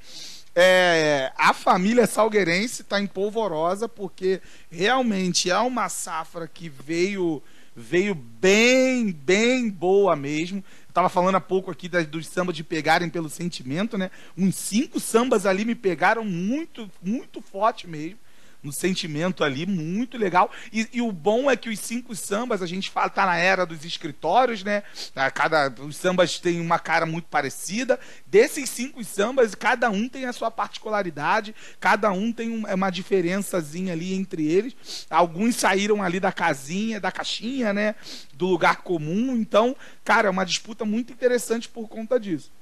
é, a família salgueirense está em polvorosa porque realmente é uma safra que veio veio bem, bem boa mesmo. Eu tava falando há pouco aqui das, dos sambas de pegarem pelo sentimento, né? Uns cinco sambas ali me pegaram muito, muito forte mesmo. No sentimento ali, muito legal. E, e o bom é que os cinco sambas, a gente fala, tá na era dos escritórios, né? A Cada, os sambas têm uma cara muito parecida. Desses cinco sambas, cada um tem a sua particularidade, cada um tem um- é uma diferençazinha ali entre eles. Alguns saíram ali da casinha, da caixinha, né? Do lugar comum. Então, cara, é uma disputa muito interessante por conta disso.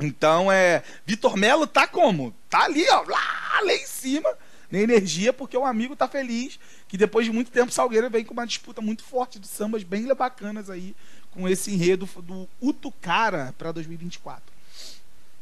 Então, é. Vitor Melo tá como? Tá ali, ó, lá, lá em cima, na energia, porque o amigo tá feliz que depois de muito tempo Salgueiro vem com uma disputa muito forte de sambas bem bacanas aí, com esse enredo do Utucara para 2024.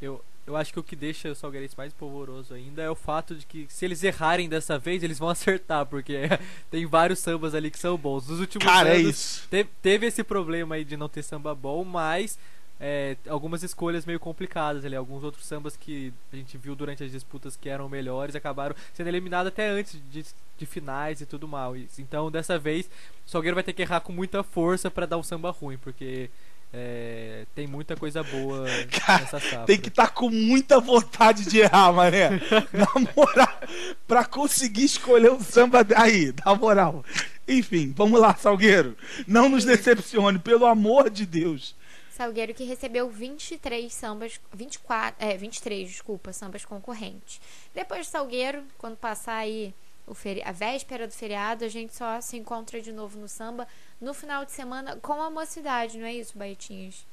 Eu, eu acho que o que deixa o Salgueirense mais polvoroso ainda é o fato de que se eles errarem dessa vez, eles vão acertar, porque tem vários sambas ali que são bons. Nos últimos Cara, é anos isso. te- teve esse problema aí de não ter samba bom, mas é, algumas escolhas meio complicadas ali. Alguns outros sambas que a gente viu durante as disputas que eram melhores acabaram sendo eliminados até antes de, de finais e tudo mais. Então, dessa vez, o Salgueiro vai ter que errar com muita força pra dar um samba ruim, porque é, tem muita coisa boa Cara, nessa safra. Tem que estar com muita vontade de errar, mané. Na moral, pra conseguir escolher um samba. Aí, na moral. Enfim, vamos lá, Salgueiro. Não nos decepcione, pelo amor de Deus. Salgueiro que recebeu 23 sambas, 24, é, 23, desculpa, sambas concorrentes. Depois de Salgueiro, quando passar aí feri a véspera do feriado, a gente só se encontra de novo no samba no final de semana com a mocidade, não é isso, Baitinhos?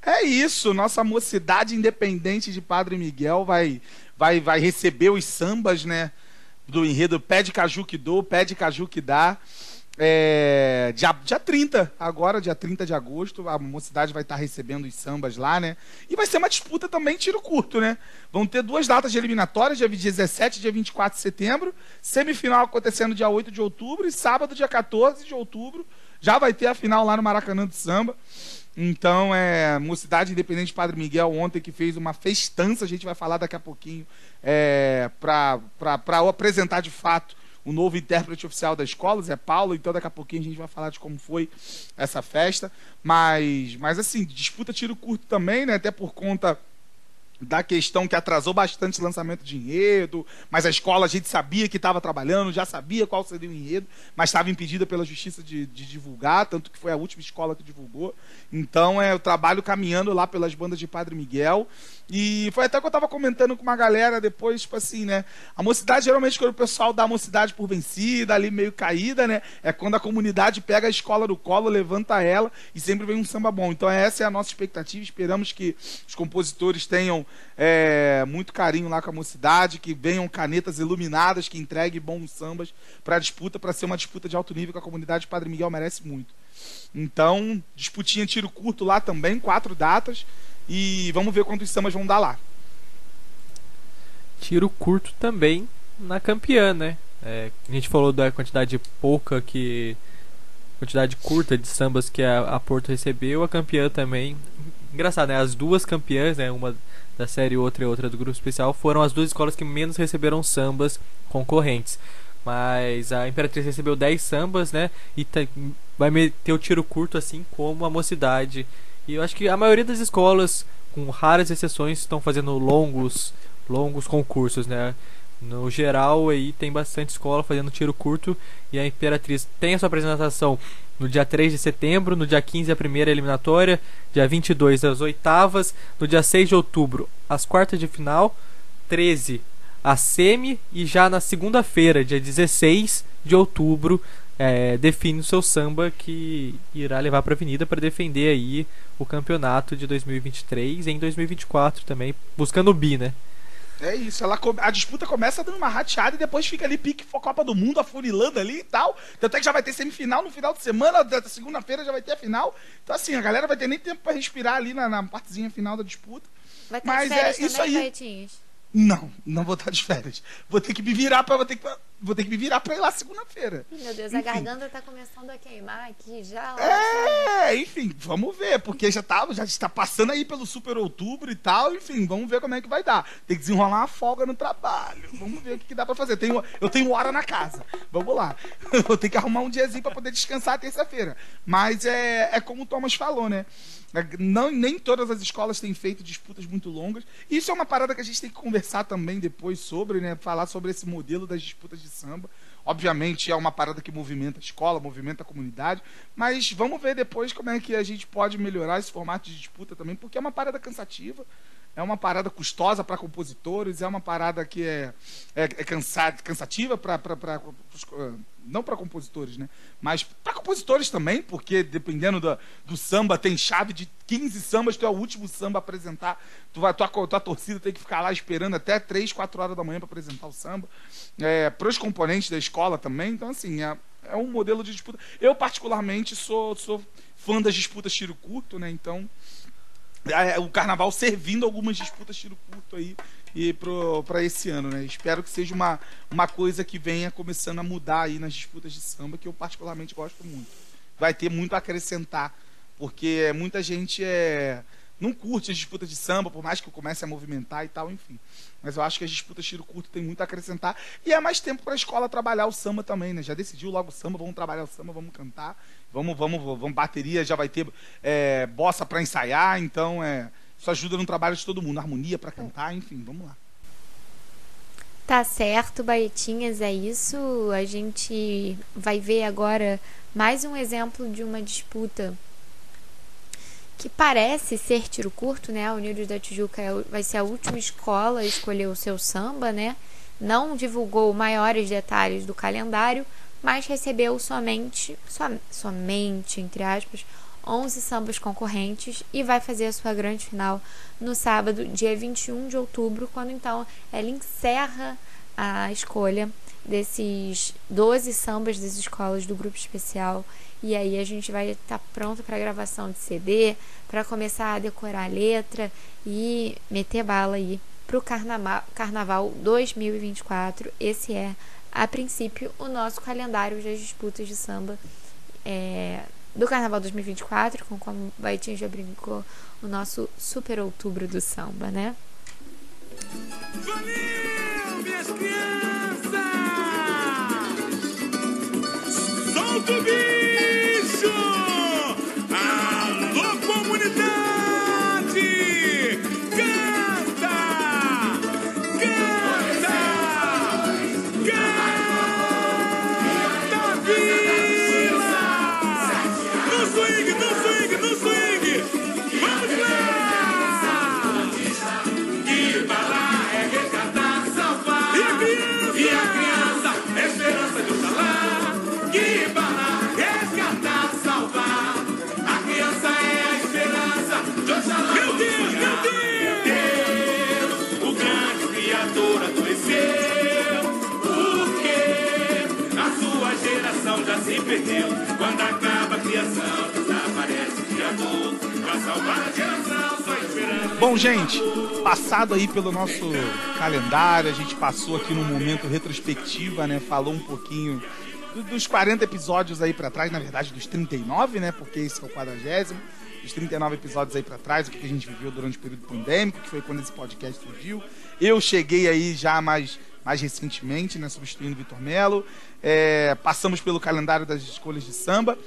É isso, nossa mocidade independente de Padre Miguel vai vai vai receber os sambas, né, do enredo Pé de Caju que dou, Pé de Caju que dá. É, dia, dia 30, agora, dia 30 de agosto, a mocidade vai estar recebendo os sambas lá, né? E vai ser uma disputa também tiro curto, né? Vão ter duas datas de eliminatórias, dia 17 e dia 24 de setembro, semifinal acontecendo dia 8 de outubro e sábado, dia 14 de outubro, já vai ter a final lá no Maracanã do Samba. Então, é, Mocidade Independente Padre Miguel ontem que fez uma festança, a gente vai falar daqui a pouquinho, é, para apresentar de fato o novo intérprete oficial da escola, Zé Paulo, então daqui a pouquinho a gente vai falar de como foi essa festa. Mas, mas assim, disputa tiro curto também, né? Até por conta da questão que atrasou bastante o lançamento de enredo, mas a escola a gente sabia que estava trabalhando, já sabia qual seria o enredo, mas estava impedida pela justiça de, de, divulgar, tanto que foi a última escola que divulgou. Então é o trabalho caminhando lá pelas bandas de Padre Miguel. E foi até que eu estava comentando com uma galera depois, tipo assim, né? A mocidade, geralmente, quando o pessoal dá a mocidade por vencida, ali meio caída, né? É quando a comunidade pega a escola do colo, levanta ela e sempre vem um samba bom. Então, essa é a nossa expectativa. Esperamos que os compositores tenham é, muito carinho lá com a mocidade, que venham canetas iluminadas, que entreguem bons sambas para a disputa, para ser uma disputa de alto nível que a comunidade Padre Miguel merece muito. Então, disputinha tiro curto lá também, quatro datas. E vamos ver quantos sambas vão dar lá. Tiro curto também na campeã, né? É, a gente falou da quantidade pouca que. quantidade curta de sambas que a, a Porto recebeu, a campeã também. Engraçado, né? As duas campeãs, né? Uma da série outra e outra do grupo especial, foram as duas escolas que menos receberam sambas concorrentes. Mas a Imperatriz recebeu 10 sambas, né? E vai meter o tiro curto assim como a Mocidade e eu acho que a maioria das escolas, com raras exceções, estão fazendo longos, longos concursos, né? No geral, aí tem bastante escola fazendo tiro curto e a Imperatriz tem a sua apresentação no dia 3 de setembro, no dia 15 a primeira eliminatória, dia 22 as oitavas, no dia 6 de outubro as quartas de final, 13 a semi e já na segunda-feira, dia 16 de outubro, é, define o seu samba que irá levar para a Avenida para defender aí o campeonato de 2023 e em 2024 também, buscando o bi, né? É isso, ela, a disputa começa dando uma rateada e depois fica ali pique Copa do Mundo, afunilando ali e tal. Tanto é que já vai ter semifinal no final de semana, da segunda-feira já vai ter a final. Então, assim, a galera vai ter nem tempo para respirar ali na, na, partezinha final da disputa. Vai ter Mas é isso aí. Não, não vou estar de férias. Vou ter que me virar para vou ter que vou ter que me virar para ir lá segunda-feira. Meu Deus, enfim. a garganta tá começando a queimar aqui já. É, enfim, vamos ver, porque já tá, já está passando aí pelo super outubro e tal, enfim, vamos ver como é que vai dar. Tem que desenrolar uma folga no trabalho. Vamos ver o que, que dá para fazer. Tenho, eu tenho hora na casa. Vamos lá. vou ter que arrumar um diazinho para poder descansar terça-feira. Mas é, é como o Thomas falou, né? Não, nem todas as escolas têm feito disputas muito longas. Isso é uma parada que a gente tem que conversar também depois sobre, né? Falar sobre esse modelo das disputas de samba. Obviamente é uma parada que movimenta a escola, movimenta a comunidade, mas vamos ver depois como é que a gente pode melhorar esse formato de disputa também, porque é uma parada cansativa é uma parada custosa para compositores, é uma parada que é, é, é cansativa para. Não para compositores, né? Mas para compositores também, porque dependendo do, do, samba, tem chave de 15 sambas, tu é o último samba a apresentar. Tu vai, tua, tua torcida tem que ficar lá esperando até 3, 4 horas da manhã para apresentar o samba. É, para os componentes da escola também, então assim, é, é um modelo de disputa. Eu, particularmente, sou, sou fã das disputas tiro curto, né? Então o carnaval servindo algumas disputas tiro curto aí e para esse ano, né? Espero que seja uma, uma coisa que venha começando a mudar aí nas disputas de samba, que eu particularmente gosto muito. Vai ter muito a acrescentar, porque muita gente é não curte as disputas de samba, por mais que eu comece a movimentar e tal, enfim. Mas eu acho que as disputas tiro curto tem muito a acrescentar. E é mais tempo para a escola trabalhar o samba também, né? Já decidiu logo o samba, vamos trabalhar o samba, vamos cantar. Vamos, vamos, vamos bateria, já vai ter é, bossa para ensaiar, então é, isso ajuda no trabalho de todo mundo, harmonia para cantar, enfim, vamos lá. Tá certo, Baetinhas, é isso. A gente vai ver agora mais um exemplo de uma disputa que parece ser tiro curto, né? A Unidos da Tijuca é vai ser a última escola a escolher o seu samba, né? Não divulgou maiores detalhes do calendário, mas recebeu somente, som, somente, entre aspas, 11 sambas concorrentes e vai fazer a sua grande final no sábado, dia 21 de outubro, quando então ela encerra a escolha desses 12 sambas das escolas do grupo especial. E aí a gente vai estar tá pronto para gravação de CD, para começar a decorar a letra e meter bala aí para o carnaval, carnaval 2024. Esse é, a princípio, o nosso calendário das disputas de samba é, do Carnaval 2024, com como o Baitinho já brincou, o nosso super outubro do samba, né? Valeu, minhas crianças! Solta o bicho! Perdeu. Quando acaba a criação, Criador. Pra salvar a geração, só esperança. Bom, gente, passado aí pelo nosso calendário, a gente passou aqui num momento retrospectiva, né? Falou um pouquinho do- dos 40 episódios aí pra trás, na verdade dos 39, né? Porque esse é o 40 dos 39 episódios aí pra trás, o que a gente viveu durante o período pandêmico, que foi quando esse podcast surgiu. Eu cheguei aí já mais, mais recentemente, né? Substituindo Vitor Melo. É, passamos pelo calendário das escolhas de samba.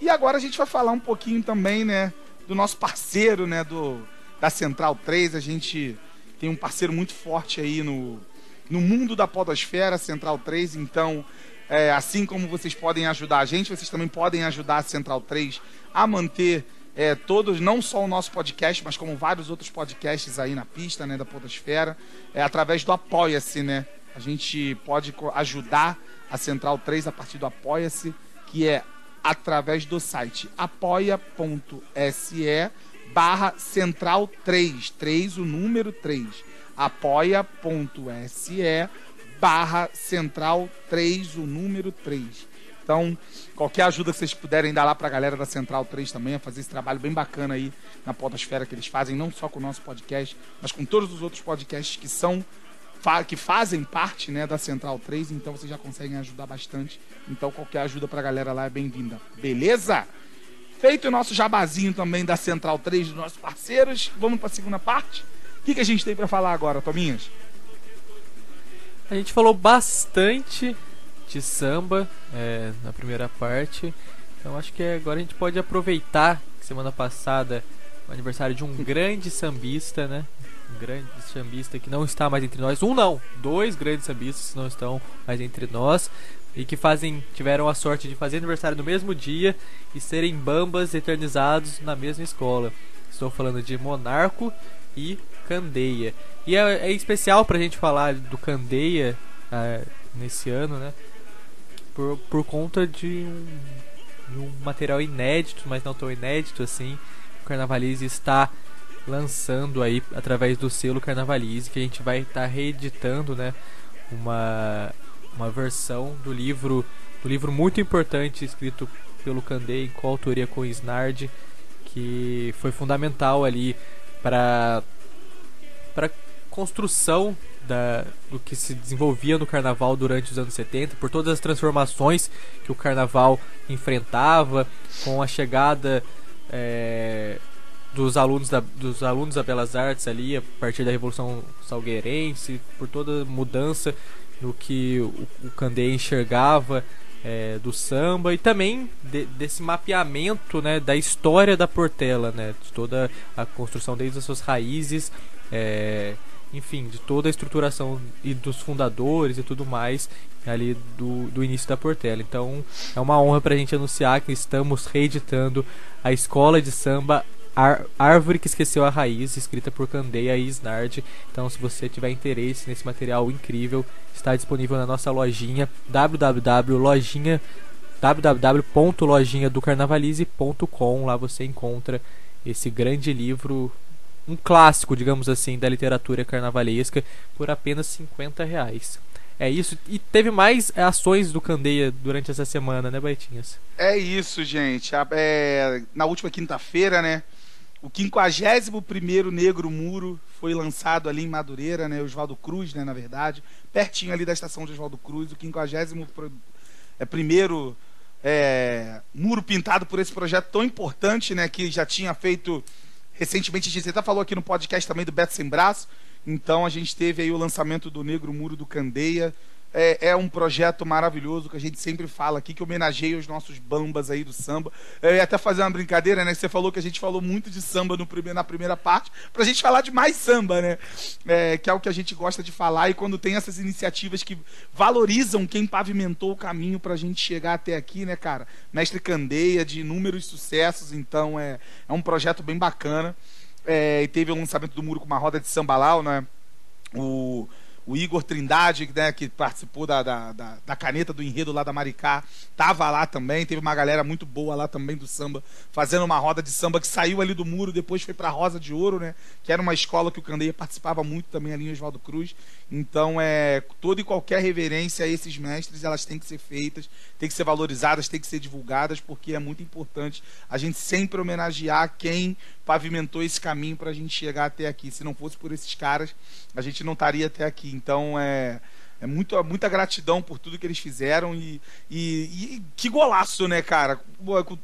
E agora a gente vai falar um pouquinho também, né? Do nosso parceiro, né? Do, da Central 3. A gente tem um parceiro muito forte aí no, no mundo da podosfera, Central 3. Então, é, assim como vocês podem ajudar a gente, vocês também podem ajudar a Central 3 a manter é, todos, não só o nosso podcast, mas como vários outros podcasts aí na pista, né, da podosfera, é, através do Apoia-se, né? A gente pode ajudar a Central 3 a partir do Apoia-se, que é através do site apoia.se barra central 3, 3 o número 3, apoia.se barra central 3 o número 3. Então, qualquer ajuda que vocês puderem dar lá pra galera da Central 3 também, a fazer esse trabalho bem bacana aí na podosfera que eles fazem, não só com o nosso podcast, mas com todos os outros podcasts que são que fazem parte né, da Central 3, então vocês já conseguem ajudar bastante. Então qualquer ajuda pra galera lá é bem-vinda. Beleza? Feito o nosso jabazinho também da Central 3 dos nossos parceiros, vamos pra segunda parte? O que, que a gente tem pra falar agora, Tominhas? A gente falou bastante de samba é, na primeira parte. Então acho que agora a gente pode aproveitar que semana passada o aniversário de um grande sambista, né? Um grande sambista que não está mais entre nós. Um não, dois grandes sambistas que não estão mais entre nós e que fazem tiveram a sorte de fazer aniversário no mesmo dia e serem bambas eternizados na mesma escola. Estou falando de Monarco e Candeia. E é, é especial pra gente falar do Candeia ah, nesse ano, né? Por, por conta de um, de um material inédito, mas não tão inédito assim. O Carnavalize está lançando aí através do selo Carnavalize, que a gente vai estar reeditando, né? Uma, uma versão do livro do livro muito importante escrito pelo Candeia em coautoria com o Snard, que foi fundamental ali para para construção da, do que se desenvolvia no carnaval durante os anos 70, por todas as transformações que o carnaval enfrentava, com a chegada é, dos alunos da, dos alunos da Belas Artes ali a partir da Revolução Salgueirense, por toda mudança no que o, o enxergava é, do samba e também de- desse mapeamento né, da história da Portela, né, de toda a construção desde as suas raízes, é, enfim, de toda a estruturação e dos fundadores e tudo mais ali do, do início da Portela. Então é uma honra para a gente anunciar que estamos reeditando a escola de samba Ar- Árvore que Esqueceu a Raiz, escrita por Candeia e Snard. Então, se você tiver interesse nesse material incrível, está disponível na nossa lojinha www.lojinha www.lojinhadocarnavalize.com. Lá você encontra esse grande livro, um clássico, digamos assim, da literatura carnavalesca, por apenas 50 reais. É isso. E teve mais ações do Candeia durante essa semana, né, Baitinhas? É isso, gente. É, na última quinta-feira, né? O 51º Negro Muro foi lançado ali em Madureira, né? Oswaldo Cruz, né, na verdade. Pertinho ali da estação de Oswaldo Cruz. O 51º pro- é, primeiro é, muro pintado por esse projeto tão importante, né? Que já tinha feito recentemente. A gente até falou aqui no podcast também do Beto Sem Braço. Então a gente teve aí o lançamento do Negro Muro do Candeia. É, é um projeto maravilhoso que a gente sempre fala aqui, que homenageia os nossos bambas aí do samba. Eu ia até fazer uma brincadeira, né? Você falou que a gente falou muito de samba no primeiro, na primeira parte, pra gente falar de mais samba, né? É, que é o que a gente gosta de falar. E quando tem essas iniciativas que valorizam quem pavimentou o caminho pra gente chegar até aqui, né, cara? Mestre Candeia, de inúmeros sucessos, então é, é um projeto bem bacana. É, e teve o lançamento do muro com uma roda de sambalau, né? O, o Igor Trindade, né, que participou da, da, da, da caneta do enredo lá da Maricá, tava lá também. Teve uma galera muito boa lá também do samba, fazendo uma roda de samba que saiu ali do muro, depois foi pra Rosa de Ouro, né? Que era uma escola que o Candeia participava muito também ali em Oswaldo Cruz. Então, é toda e qualquer reverência a esses mestres, elas têm que ser feitas, têm que ser valorizadas, têm que ser divulgadas, porque é muito importante a gente sempre homenagear quem pavimentou esse caminho para a gente chegar até aqui. Se não fosse por esses caras, a gente não estaria até aqui. Então é, é muito, muita gratidão por tudo que eles fizeram e, e, e que golaço, né, cara? Com,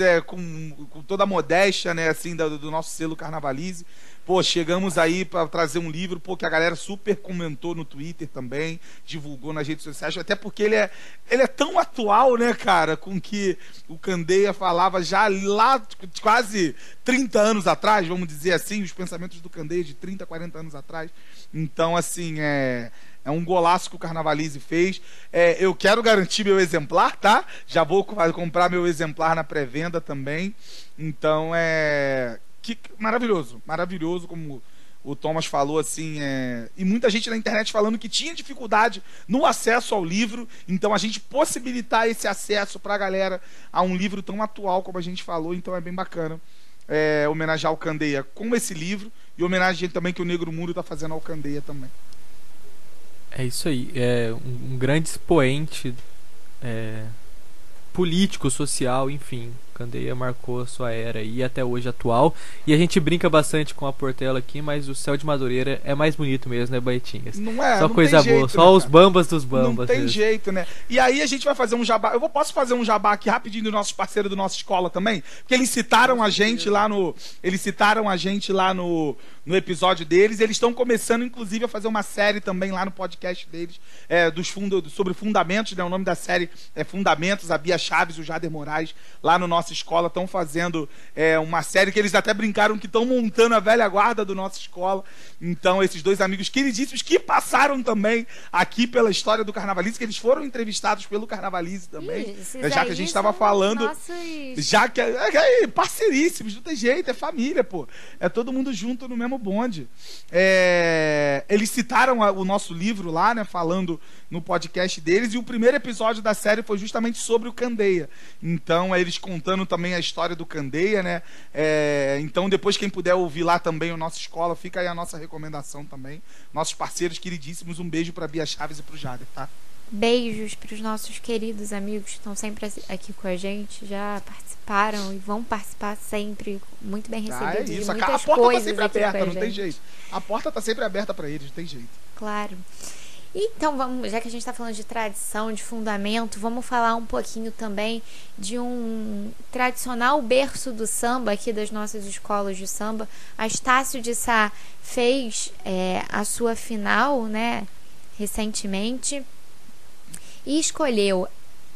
é, com, com toda a modéstia, né, assim, do, do nosso selo Carnavalize. Pô, chegamos aí para trazer um livro, pô, que a galera super comentou no Twitter também, divulgou nas redes sociais, até porque ele é, ele é tão atual, né, cara, com que o Candeia falava já lá quase 30 anos atrás, vamos dizer assim, os pensamentos do Candeia de 30, 40 anos atrás. Então, assim, é. É um golaço que o Carnavalize fez. É, eu quero garantir meu exemplar, tá? Já vou co- comprar meu exemplar na pré-venda também. Então é. Que, maravilhoso, maravilhoso, como o Thomas falou, assim. É... E muita gente na internet falando que tinha dificuldade no acesso ao livro. Então a gente possibilitar esse acesso pra galera a um livro tão atual como a gente falou, então é bem bacana. É, homenagear o Candeia com esse livro e homenagem também que o Negro Muro está fazendo ao Candeia também. É isso aí. É um, um grande expoente é, político, social, enfim. Candeia marcou a sua era e até hoje atual. E a gente brinca bastante com a Portela aqui, mas o céu de Madureira é mais bonito mesmo, né, Baitinhas? Não é? só não coisa tem boa, jeito, só né, os bambas dos bambas. Não tem mesmo. jeito, né? E aí a gente vai fazer um jabá. Eu vou, posso fazer um jabá aqui rapidinho do nossos parceiros do nossa escola também? Porque eles citaram a gente lá no. Eles citaram a gente lá no, no episódio deles. Eles estão começando, inclusive, a fazer uma série também lá no podcast deles é, dos fundo, sobre fundamentos, né? O nome da série é Fundamentos, a Bia Chaves o Jader Moraes, lá no nossa escola, estão fazendo é, uma série que eles até brincaram que estão montando a velha guarda do nossa escola. Então, esses dois amigos queridíssimos que passaram também aqui pela história do Carnavalize, que eles foram entrevistados pelo Carnavalize também. Ih, esses É, já que a gente estava falando. Nossos... Já que é, é, parceiríssimos, não tem jeito, é família, pô. É todo mundo junto no mesmo bonde. É, eles citaram a- o nosso livro lá, né, falando no podcast deles, e o primeiro episódio da série foi justamente sobre o Candeia. Então, é eles contando também a história do Candeia, né? É, então, depois, quem puder ouvir lá também o nossa escola, fica aí a nossa recomendação também. Nossos parceiros queridíssimos, um beijo pra Bia Chaves e pro Jader, tá? Beijos para os nossos queridos amigos que estão sempre aqui com a gente, já participaram e vão participar sempre, muito bem Ah, é recebidos. e isso. A, a porta tá coisas sempre aberta, não tem jeito. A porta tá sempre aberta pra eles, não tem jeito. Claro. Então, vamos, já que a gente está falando de tradição, de fundamento, vamos falar um pouquinho também de um tradicional berço do samba aqui das nossas escolas de samba. A Estácio de Sá fez é, a sua final, né, recentemente, e escolheu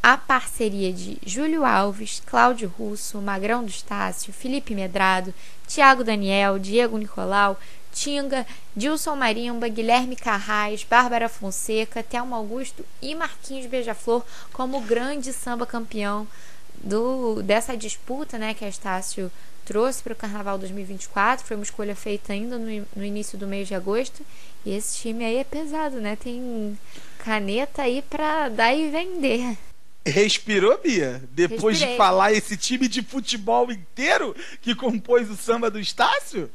a parceria de Júlio Alves, Cláudio Russo, Magrão do Estácio, Felipe Medrado, Tiago Daniel, Diego Nicolau, Tinga, Dilson Marimba, Guilherme Carrais, Bárbara Fonseca, Thelma Augusto e Marquinhos Beija-Flor como grande samba campeão do dessa disputa, né, que a Estácio trouxe para o Carnaval 2024. Foi uma escolha feita ainda no, no início do mês de agosto. E esse time aí é pesado, né? Tem caneta aí para dar e vender. Respirou, Bia? Depois Respirei. de falar esse time de futebol inteiro que compôs o samba do Estácio?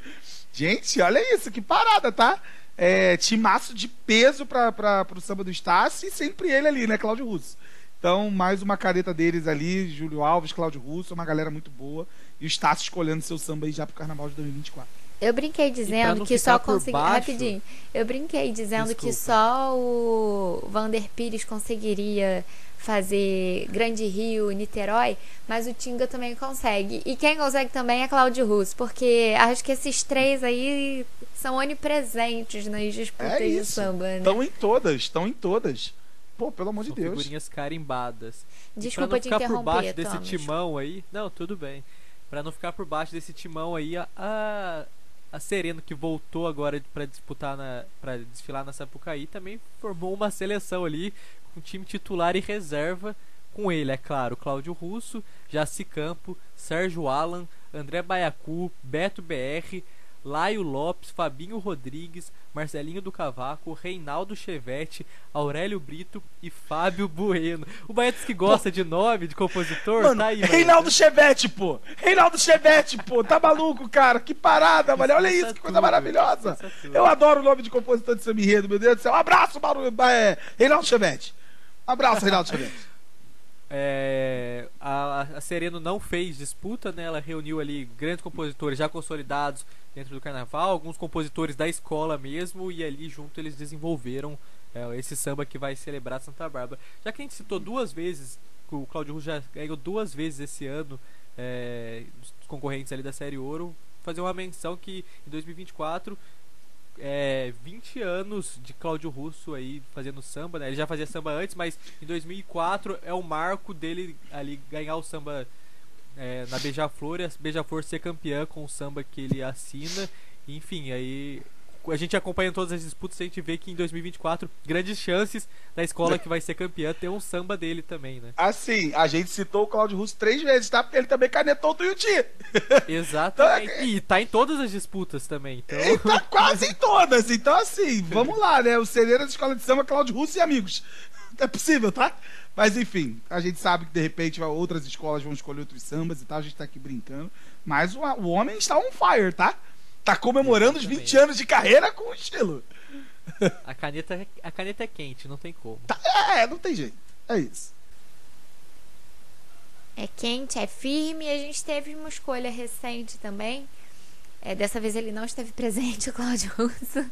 Gente, olha isso, que parada, tá? É, timaço de peso para o samba do Estácio e sempre ele ali, né, Cláudio Russo. Então, mais uma careta deles ali, Júlio Alves, Cláudio Russo, uma galera muito boa. E o Estácio escolhendo seu samba aí já pro Carnaval de 2024. Eu brinquei dizendo que só por consegui. baixo- Rapidinho. Eu brinquei dizendo que Desculpa. só o Vander Pires conseguiria fazer Grande Rio e Niterói, mas o Tinga também consegue. E quem consegue também é Cláudio Russo, porque acho que esses três aí são onipresentes nas disputas É de samba, né? Estão em todas, estão em todas. Pô, pelo amor de São Deus. figurinhas carimbadas. E Desculpa pra não te ficar por interromper, baixo desse Thomas. timão aí. Não, tudo bem. Pra não ficar por baixo desse timão aí, a, a, a Sereno que voltou agora pra disputar na para desfilar na Sapucaí também formou uma seleção ali com time titular e reserva com ele, é claro, Cláudio Russo, Jaci Campo, Sérgio Alan, André Baiacu, Beto BR, Laio Lopes, Fabinho Rodrigues, Marcelinho do Cavaco, Reinaldo Chevette, Aurélio Brito e Fábio Bueno. O Baetos que gosta de nome, de compositor, Mano, tá aí. Reinaldo Chevette, pô! Reinaldo Chevette, pô! Tá maluco, cara? Que parada, mano! Olha isso, que coisa tudo, maravilhosa! Eu adoro o nome de compositor de samba enredo, meu Deus do céu! Um abraço, Mauro, é, Reinaldo Chevette! Abraço, Reinaldo Chevette! É, a, a Sereno não fez disputa, né? Ela reuniu ali grandes compositores já consolidados dentro do carnaval, alguns compositores da escola mesmo, e ali junto eles desenvolveram é, esse samba que vai celebrar Santa Bárbara. Já que a gente citou duas vezes, o Claudio Russo já ganhou duas vezes esse ano é, concorrentes ali da Série Ouro, fazer uma menção que em 2024 é, 20 anos de Cláudio Russo aí fazendo samba, né? Ele já fazia samba antes, mas em 2004 é o marco dele ali ganhar o samba é, na Beija-Flor e a Beija-Flor ser campeã com o samba que ele assina. Enfim, aí a gente acompanha todas as disputas e a gente vê que em 2024 grandes chances da escola que vai ser campeã ter um samba dele também, né? Assim, a gente citou o Cláudio Russo três vezes, tá? Porque ele também canetou o Tuiuti. Exatamente. E tá em todas as disputas também. Então, Ele tá quase em todas. Então, assim, vamos lá, né? O Cereira da Escola de Samba, Cláudio Russo e amigos. É possível, tá? Mas enfim, a gente sabe que de repente outras escolas vão escolher outros sambas e tal, a gente tá aqui brincando. Mas o, o homem está on fire, tá? Tá comemorando os 20 Exatamente. anos de carreira com estilo. a caneta, a caneta é quente, não tem como. Tá- é, não tem jeito. É isso. É quente, é firme. E a gente teve uma escolha recente também. É, dessa vez ele não esteve presente, o Cláudio Russo.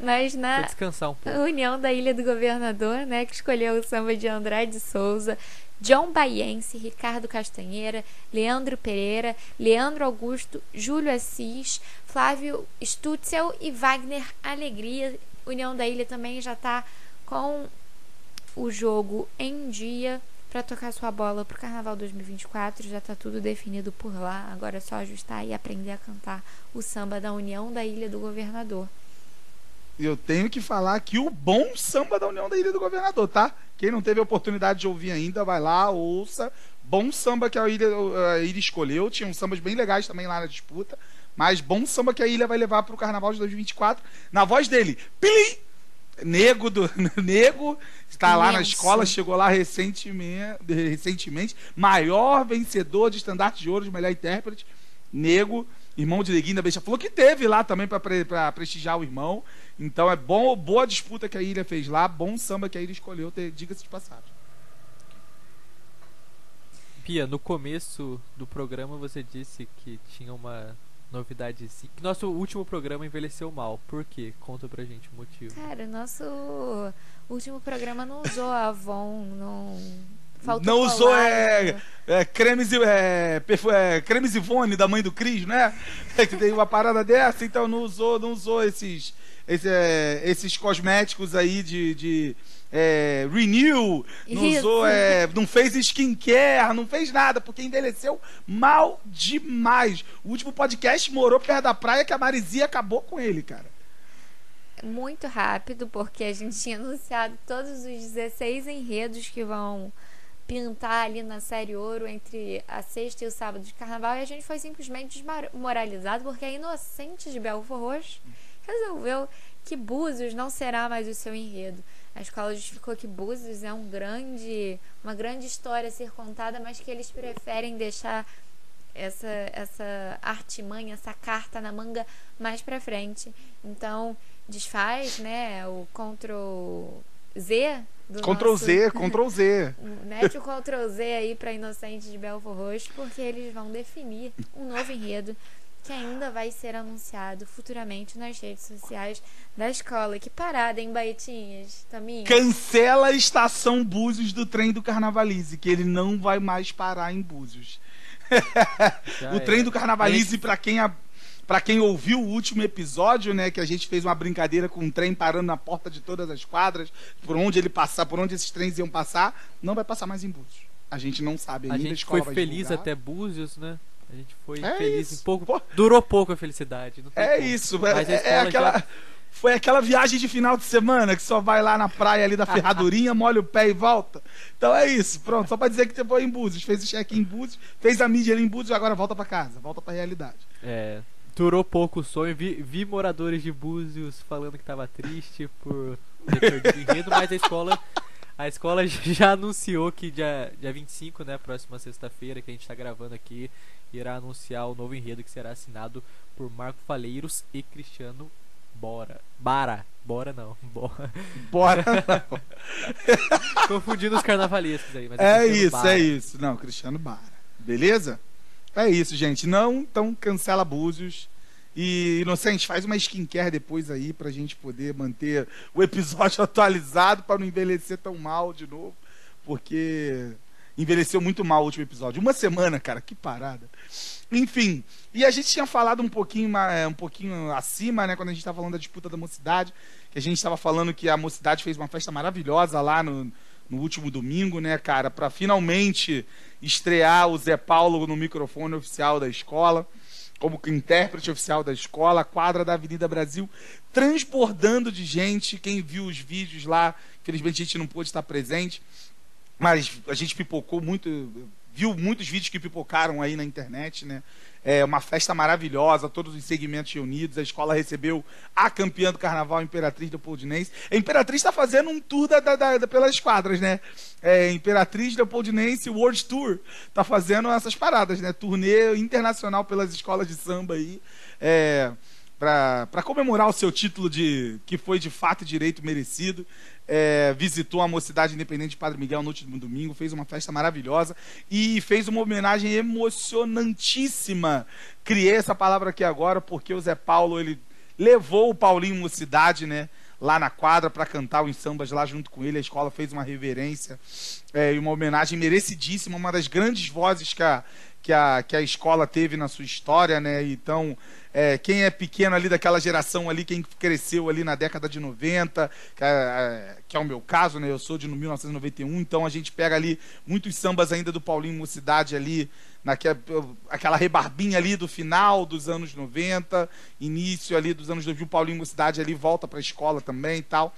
Mas na descansar um pouco. União da Ilha do Governador, né? Que escolheu o samba de Andrade Souza, John Baiense, Ricardo Castanheira, Leandro Pereira, Leandro Augusto, Júlio Assis, Flávio Stutzel e Wagner Alegria. União da Ilha também já tá com o jogo em dia para tocar sua bola pro Carnaval 2024. Já tá tudo definido por lá. Agora é só ajustar e aprender a cantar o samba da União da Ilha do Governador. Eu tenho que falar aqui o bom samba da União da Ilha do Governador, tá? Quem não teve a oportunidade de ouvir ainda, vai lá, ouça. Bom samba que a ilha, a ilha escolheu. Tinha uns sambas bem legais também lá na disputa. Mas bom samba que a ilha vai levar pro Carnaval de 2024. Na voz dele, Pilim! Nego do Nego está lá na escola, chegou lá recentemente, recentemente, maior vencedor de estandarte de ouro de melhor intérprete, Nego, irmão de Neguinho da Beixa, falou que teve lá também para prestigiar o irmão. Então é bom, boa disputa que a ilha fez lá, bom samba que a ilha escolheu, ter- diga-se de passagem. Pia, no começo do programa você disse que tinha uma novidade assim. Que nosso último programa envelheceu mal. Por quê? Conta pra gente o motivo. Cara, o nosso último programa não usou Avon, não. Faltou Não usou é, é, cremes, e- é, perfu- é, cremes Ivone da mãe do Cris, né? É que tem uma parada dessa, então não usou, não usou esses, esse, é, esses cosméticos aí de, de é, renew, não usou, é, não fez skincare, não fez nada, porque envelheceu mal demais. O último podcast morou perto da praia que a Marizia acabou com ele, cara. Muito rápido, porque a gente tinha anunciado todos os 16 enredos que vão pintar ali na série ouro entre a sexta e o sábado de carnaval e a gente foi simplesmente desmoralizado porque a inocente de Belfort Roxo resolveu que Búzios não será mais o seu enredo. A escola justificou que Búzios é um grande, uma grande história a ser contada, mas que eles preferem deixar essa, essa artimanha, essa carta na manga mais pra frente. Então, desfaz, né, o Ctrl Z do Ctrl nosso... Z, Ctrl Z. Mete o Ctrl Z aí pra Inocente de Belfort Roxo, porque eles vão definir um novo enredo que ainda vai ser anunciado futuramente nas redes sociais da escola. Que parada, hein, Baetinhas? Taminha? Cancela a estação Búzios do trem do Carnavalize, que ele não vai mais parar em Búzios. O é. trem do Carnavalize, pra quem a- pra quem ouviu o último episódio, né, que a gente fez uma brincadeira com um trem parando na porta de todas as quadras, por onde ele passar, por onde esses trens iam passar, não vai passar mais em Búzios. A gente não sabe A ainda. gente escola foi vai feliz divulgar. até Búzios, né? A gente foi É feliz isso. em pouco. Pô. Durou pouco a felicidade. É como. isso, Mas é, é aquela. já- Foi aquela viagem de final de semana que só vai lá na praia ali da Ferradurinha, molha o pé e volta. Então é isso, pronto. Só pra dizer que você foi em Búzios, fez o check em Búzios, fez a mídia ali em Búzios, agora volta pra casa, volta pra realidade. É, durou pouco o sonho. Vi, vi moradores de Búzios falando que tava triste por ter perdido enredo, mas a escola, a escola já anunciou que dia, dia 25, né, próxima sexta-feira, que a gente tá gravando aqui, irá anunciar o novo enredo que será assinado por Marco Faleiros e Cristiano Bora. Bara. Bora não. Bora. Bora. Confundindo os carnavalescos aí. Mas É Cristiano isso, Bara. é isso. Não, Cristiano Bara. Beleza? É isso, gente. Não, então cancela Búzios. E, Inocente, faz uma skincare depois aí pra gente poder manter o episódio atualizado pra não envelhecer tão mal de novo. Porque envelheceu muito mal o último episódio. Uma semana, cara, que parada. Enfim, e a gente tinha falado um pouquinho, é, um pouquinho acima, né, quando a gente estava falando da disputa da mocidade, que a gente estava falando que a mocidade fez uma festa maravilhosa lá no, no último domingo, né, cara, para finalmente estrear o Zé Paulo no microfone oficial da escola, como intérprete oficial da escola, a quadra da Avenida Brasil, transbordando de gente. Quem viu os vídeos lá, infelizmente a gente não pôde estar presente, mas a gente pipocou muito, viu muitos vídeos que pipocaram aí na internet, né? É uma festa maravilhosa, todos os segmentos reunidos. A escola recebeu a campeã do carnaval, a Imperatriz Leopoldinense. A Imperatriz está fazendo um tour da, da- da- pelas quadras, né? É, Imperatriz Leopoldinense World Tour. Tá fazendo essas paradas, né? Turnê internacional pelas escolas de samba aí. É, para comemorar o seu título de que foi de fato direito merecido. É, visitou a Mocidade Independente de Padre Miguel no último domingo, fez uma festa maravilhosa e fez uma homenagem emocionantíssima. Criei essa palavra aqui agora porque o Zé Paulo ele levou o Paulinho Mocidade, né? Lá na quadra para cantar os sambas lá junto com ele. A escola fez uma reverência é, e uma homenagem merecidíssima, uma das grandes vozes que a, que a, que a escola teve na sua história, né? Então, é, quem é pequeno ali daquela geração ali, quem cresceu ali na década de 90, que é, que é o meu caso, né? Eu sou de 1991, então a gente pega ali muitos sambas ainda do Paulinho Mocidade ali, naquela aquela rebarbinha ali do final dos anos 90, início ali dos anos 2000, o Paulinho Mocidade ali volta para a escola também e tal.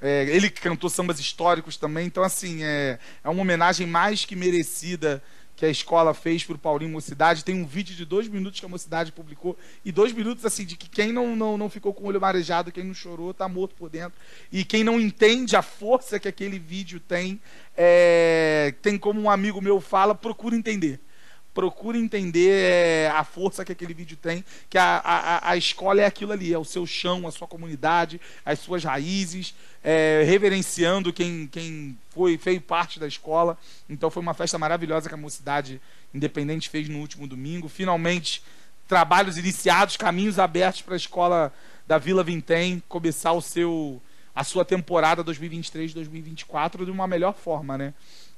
É, ele cantou sambas históricos também, então assim, é, é uma homenagem mais que merecida que a escola fez pro Paulinho Mocidade. Tem um vídeo de dois minutos que a Mocidade publicou. E dois minutos, assim, de que quem não, não, não ficou com o olho marejado, quem não chorou, tá morto por dentro. E quem não entende a força que aquele vídeo tem, é, tem como um amigo meu fala, procura entender. Procura entender é, a força que aquele vídeo tem, que a, a, a escola é aquilo ali, é o seu chão, a sua comunidade, as suas raízes, é, reverenciando quem, quem foi fez parte da escola. Então foi uma festa maravilhosa que a Mocidade Independente fez no último domingo. Finalmente, trabalhos iniciados, caminhos abertos para a escola da Vila Vintém começar o seu a sua temporada 2023-2024 de uma melhor forma, né?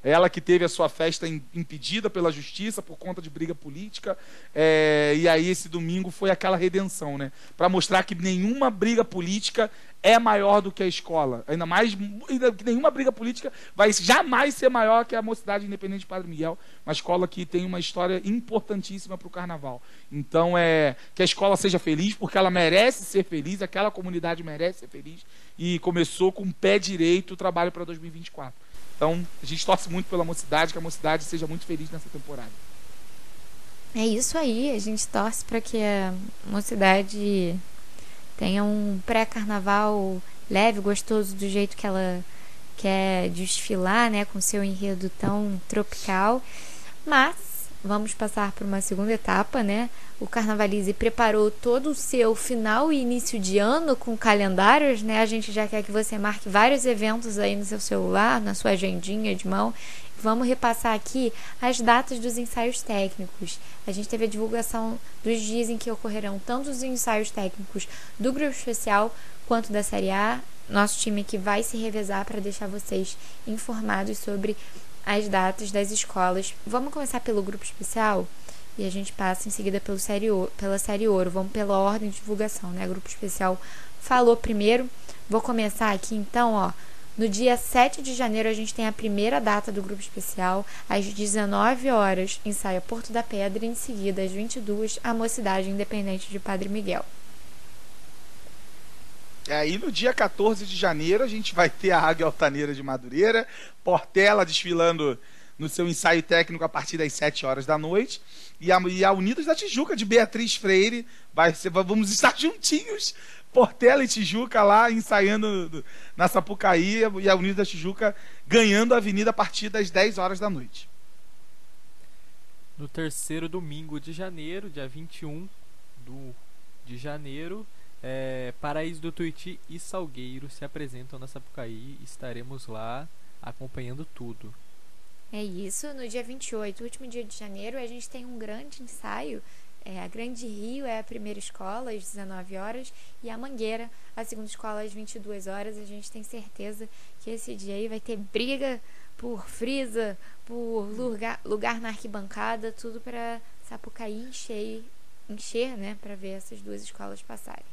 Ela que teve a sua festa im- impedida pela justiça por conta de briga política. é, e aí esse domingo foi aquela redenção, né? Para mostrar que nenhuma briga política é maior do que a escola. Ainda mais que nenhuma briga política vai jamais ser maior que a Mocidade Independente de Padre Miguel, uma escola que tem uma história importantíssima para o carnaval. Então é que a escola seja feliz porque ela merece ser feliz, aquela comunidade merece ser feliz e começou com o pé direito o trabalho para 2024. Então, a gente torce muito pela mocidade, que a mocidade seja muito feliz nessa temporada. É isso aí, a gente torce para que a mocidade tenha um pré-carnaval leve, gostoso, do jeito que ela quer desfilar, né, com seu enredo tão tropical. Mas vamos passar por uma segunda etapa, né? O Carnavalize preparou todo o seu final e início de ano com calendários, né? A gente já quer que você marque vários eventos aí no seu celular, na sua agendinha de mão. Vamos repassar aqui as datas dos ensaios técnicos. A gente teve a divulgação dos dias em que ocorrerão tanto os ensaios técnicos do grupo especial quanto da Série A. Nosso time que vai se revezar para deixar vocês informados sobre as datas das escolas. Vamos começar pelo grupo especial e a gente passa em seguida pelo série pela série ouro. Vamos pela ordem de divulgação, né? Grupo especial falou primeiro. Vou começar aqui então, ó. No dia 7 de janeiro a gente tem a primeira data do grupo especial, às 19 horas, ensaio Porto da Pedra e em seguida às 22 a Mocidade Independente de Padre Miguel. Aí no dia 14 de janeiro a gente vai ter a Águia Altaneira de Madureira, Portela desfilando no seu ensaio técnico a partir das 7 horas da noite. E a, e a Unidos da Tijuca de Beatriz Freire. Vai ser, vamos estar juntinhos, Portela e Tijuca lá ensaiando na Sapucaí e a Unidos da Tijuca ganhando a avenida a partir das 10 horas da noite. No terceiro domingo de janeiro, dia 21 do, de janeiro, é, Paraíso do Tuiuti e Salgueiro se apresentam na Sapucaí. Estaremos lá acompanhando tudo. É isso, no dia 28, último dia de janeiro, a gente tem um grande ensaio. É, a Grande Rio é a primeira escola, às 19 horas, e a Mangueira, a segunda escola, às 22 horas. A gente tem certeza que esse dia aí vai ter briga por frisa, por lugar, lugar na arquibancada, tudo para Sapucaí encher, encher né, para ver essas duas escolas passarem.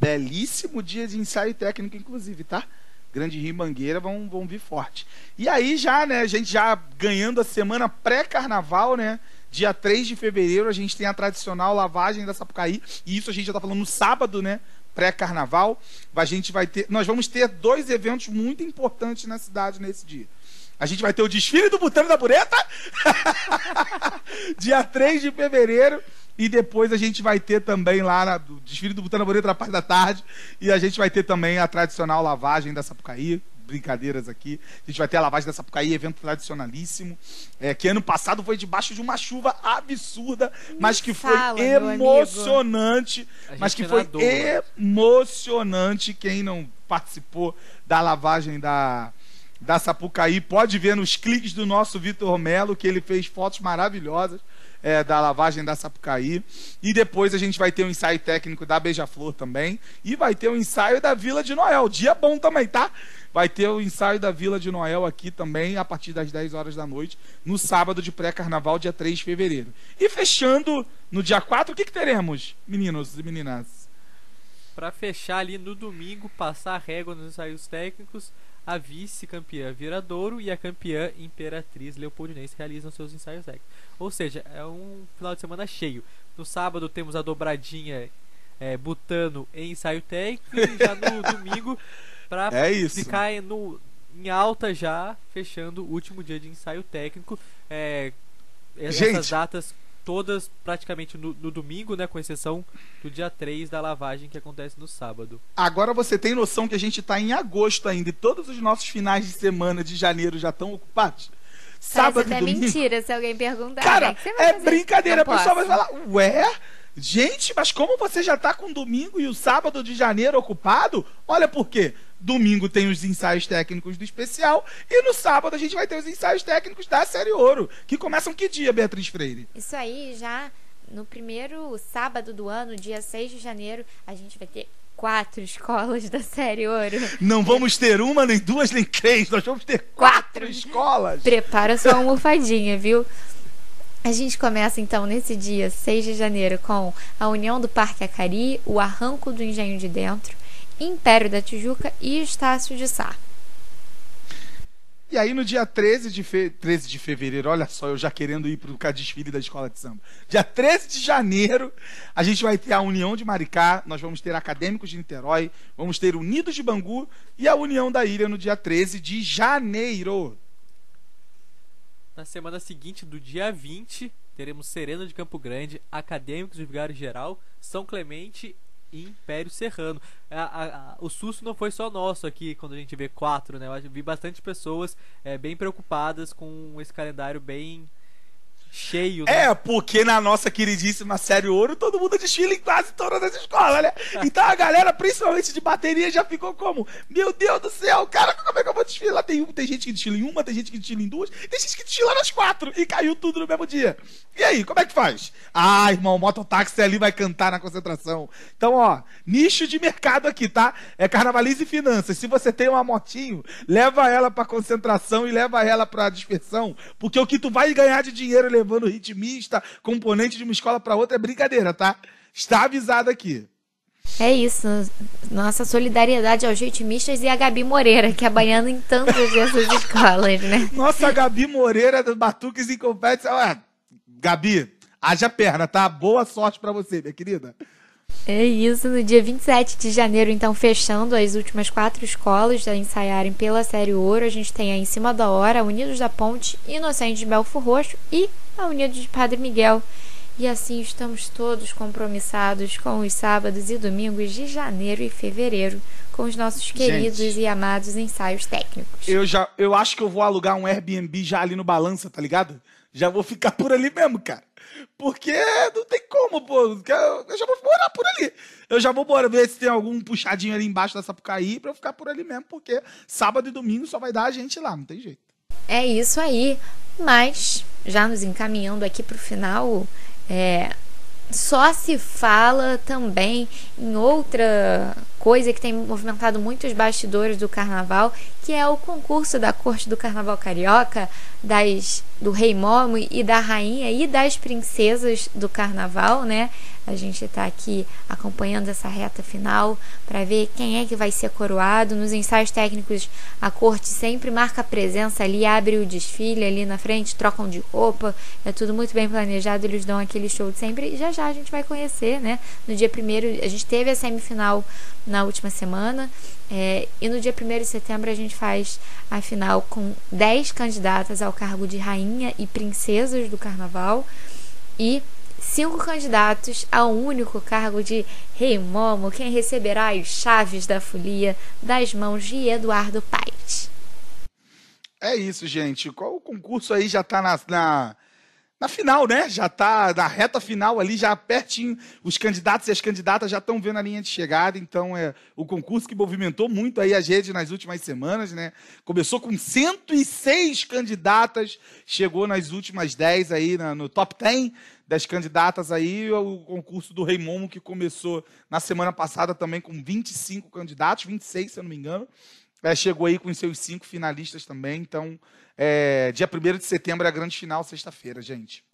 Belíssimo dia de ensaio técnico, inclusive, tá? Grande Rio e Mangueira vão, vão vir forte. E aí já, né, a gente já ganhando a semana pré-carnaval, né? Dia 3 de fevereiro a gente tem a tradicional lavagem da Sapucaí, e isso a gente já tá falando no sábado, né? Pré-carnaval. A gente vai ter, nós vamos ter dois eventos muito importantes na cidade nesse dia. A gente vai ter o desfile do Butano da Bureta, dia 3 de fevereiro, e depois a gente vai ter também lá na, o desfile do Butano da Bureta na parte da tarde, e a gente vai ter também a tradicional lavagem da Sapucaí, brincadeiras aqui. A gente vai ter a lavagem da Sapucaí, evento tradicionalíssimo, é, que ano passado foi debaixo de uma chuva absurda, mas que foi fala, meu emocionante, mas que foi nadou, né? emocionante. Quem não participou da lavagem da da Sapucaí, pode ver nos cliques do nosso Vitor Melo, que ele fez fotos maravilhosas é, da lavagem da Sapucaí. E depois a gente vai ter um ensaio técnico da Beija-Flor também. E vai ter o um ensaio da Vila de Noel. Dia bom também, tá? Vai ter o ensaio da Vila de Noel aqui também, a partir das 10 horas da noite, no sábado de pré-carnaval, dia 3 de fevereiro. E fechando no dia 4, o que, que teremos, meninos e meninas? Para fechar ali no domingo, passar a régua nos ensaios técnicos, a vice-campeã Viradouro e a campeã Imperatriz Leopoldinense realizam seus ensaios técnicos. Ou seja, é um final de semana cheio. No sábado temos a dobradinha é, Butano em ensaio técnico e já no domingo para É ficar em- no, em alta já, fechando o último dia de ensaio técnico. É, essas Gente. datas todas praticamente no, no domingo, né, com exceção do dia 3 da lavagem que acontece no sábado. Agora você tem noção que a gente está em agosto ainda e todos os nossos finais de semana de janeiro já estão ocupados? Sábado Parece e até domingo. mentira se alguém perguntar. Cara, né? Que você vai é fazer? brincadeira. Não A pessoa vai falar, ué? Gente, mas como você já tá com domingo e o sábado de janeiro ocupado? Olha por quê. Domingo tem os ensaios técnicos do especial e no sábado a gente vai ter os ensaios técnicos da série Ouro, que começam que dia, Beatriz Freire? Isso aí já no primeiro sábado do ano, dia 6 de janeiro, a gente vai ter quatro escolas da série Ouro. Não vamos ter uma, nem duas, nem três, nós vamos ter quatro, Quatro. escolas. Prepara sua almofadinha, viu? A gente começa então nesse dia 6 de janeiro com a União do Parque Acari, o Arranco do Engenho de Dentro, Império da Tijuca e Estácio de Sá. E aí no dia 13 de, fe... 13 de fevereiro, olha só, eu já querendo ir para o desfile da escola de samba. Dia 13 de janeiro, a gente vai ter a União de Maricá, nós vamos ter Acadêmicos de Niterói, vamos ter Unidos de Bangu e a União da Ilha no dia 13 de janeiro. Na semana seguinte, do dia 20, teremos Serena de Campo Grande, Acadêmicos de Vigário Geral, São Clemente e Império Serrano. A, a, a, o susto não foi só nosso aqui quando a gente vê quatro, né? Eu vi bastante pessoas é, bem preocupadas com esse calendário bem cheio. Né? É, porque na nossa queridíssima série Ouro, todo mundo desfila em quase todas as escolas, né? Então a galera, principalmente de bateria, já ficou como? Meu Deus do céu, cara, como é que eu vou desfilar? Tem, tem gente que desfila em uma, tem gente que desfila em duas, tem gente que desfila nas quatro e caiu tudo no mesmo dia. E aí, como é que faz? Ah, irmão, o mototáxi ali vai cantar na concentração. Então, ó, nicho de mercado aqui, tá? É carnavalize e finanças. Se você tem uma motinho, leva ela pra concentração e leva ela pra dispersão, porque o que tu vai ganhar de dinheiro levando ritmista, componente de uma escola para outra é brincadeira, tá? Está avisado aqui. É isso. Nossa solidariedade aos ritmistas e a Gabi Moreira, que é baiana em tantas dessas escolas, né? Nossa, Gabi Moreira do Batuques em Competição. Ué, Gabi, haja perna, tá? Boa sorte para você, minha querida. É isso, no dia 27 de janeiro, então, fechando as últimas quatro escolas a ensaiarem pela Série Ouro, a gente tem a Em Cima da Hora, Unidos da Ponte, Inocente de Belfor Roxo e a Unidos de Padre Miguel. E assim estamos todos compromissados com os sábados e domingos de janeiro e fevereiro, com os nossos queridos gente, e amados ensaios técnicos. Eu já, eu acho que eu vou alugar um Airbnb já ali no Balança, tá ligado? Já vou ficar por ali mesmo, cara. Porque não tem como, pô. Eu já vou morar por ali. Eu já vou bora ver se tem algum puxadinho ali embaixo da Sapucaí pra eu ficar por ali mesmo, porque sábado e domingo só vai dar a gente lá, não tem jeito. É isso aí. Mas, já nos encaminhando aqui pro final, é, só se fala também em outra coisa que tem movimentado muitos bastidores do carnaval, que é o concurso da Corte do Carnaval Carioca, das do Rei Momo e da rainha e das princesas do carnaval, né? A gente está aqui acompanhando essa reta final para ver quem é que vai ser coroado. Nos ensaios técnicos, a corte sempre marca presença ali, abre o desfile ali na frente, trocam de roupa, é tudo muito bem planejado. Eles dão aquele show de sempre e já já a gente vai conhecer, né? No dia primeiro, a gente teve a semifinal na última semana. É, e no dia 1 de setembro a gente faz a final com 10 candidatas ao cargo de rainha e princesas do carnaval e cinco candidatos ao único cargo de Rei Momo, quem receberá as chaves da folia das mãos de Eduardo Paes. É isso, gente. Qual o concurso aí já está na, na na final, né? Já está na reta final ali, já pertinho. Os candidatos e as candidatas já estão vendo a linha de chegada. Então, é o concurso que movimentou muito aí as redes nas últimas semanas, né? Começou com 106 candidatas, chegou nas últimas 10 aí, na, no top 10 das candidatas aí. O concurso do Rei Momo, que começou na semana passada também com 25 candidatos, 26, se eu não me engano. É, chegou aí com os seus cinco finalistas também. Então, é, dia 1 de setembro é a grande final, sexta-feira, gente.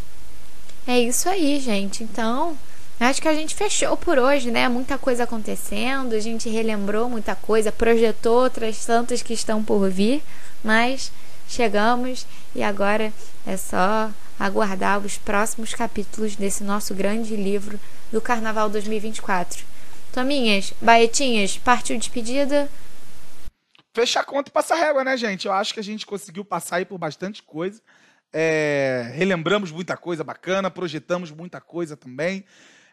É isso aí, gente. Então, acho que a gente fechou por hoje, né? Muita coisa acontecendo, a gente relembrou muita coisa, projetou outras tantas que estão por vir, mas chegamos e agora é só aguardar os próximos capítulos desse nosso grande livro do Carnaval 2024. Tominhas, baetinhas, partiu despedida? fechar a conta e passar régua, né, gente? Eu acho que a gente conseguiu passar aí por bastante coisa. É, relembramos muita coisa bacana, projetamos muita coisa também.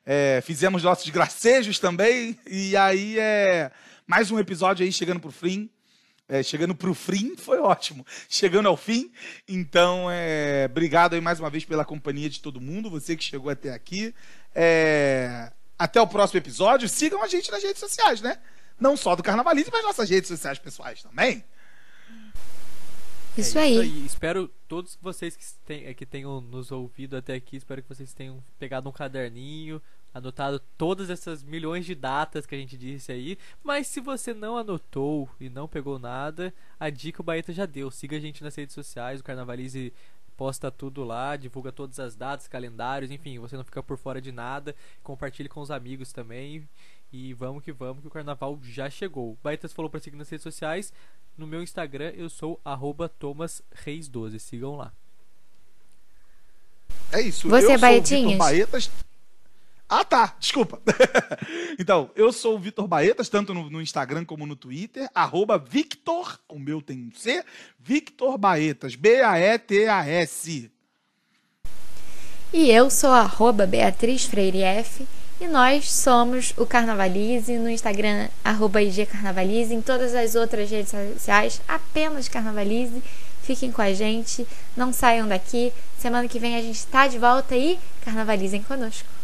É, fizemos nossos gracejos também. E aí é mais um episódio aí chegando pro fim. É, chegando pro fim foi ótimo. Chegando ao fim. Então, é, obrigado aí mais uma vez pela companhia de todo mundo. Você que chegou até aqui. É, até o próximo episódio. Sigam a gente nas redes sociais, né? não só do Carnavalismo, mas nossas redes sociais pessoais também. Isso, é isso aí. Espero todos vocês que, tem, é, que tenham nos ouvido até aqui, espero que vocês tenham pegado um caderninho, anotado todas essas milhões de datas que a gente disse aí. Mas se você não anotou e não pegou nada, a dica o Baeta já deu. Siga a gente nas redes sociais, o Carnavalize posta tudo lá, divulga todas as datas, calendários, enfim, você não fica por fora de nada. Compartilhe com os amigos também. E vamos que vamos, que o carnaval já chegou. Baetas falou para seguir nas redes sociais. No meu Instagram eu sou thomasreis12. Sigam lá. É isso. Você, eu sou o Baetinhas? Vitor Baetas. Ah, tá. Desculpa. então, eu sou o Vitor Baetas, tanto no, no Instagram como no Twitter. Arroba Victor, o meu tem um C. Victor Baetas. B-A-E-T-A-S. E eu sou arroba Beatriz Freire F. E nós somos o Carnavalize no Instagram, arroba IG Carnavalize, em todas as outras redes sociais, apenas Carnavalize. Fiquem com a gente, não saiam daqui. Semana que vem a gente está de volta e carnavalizem conosco.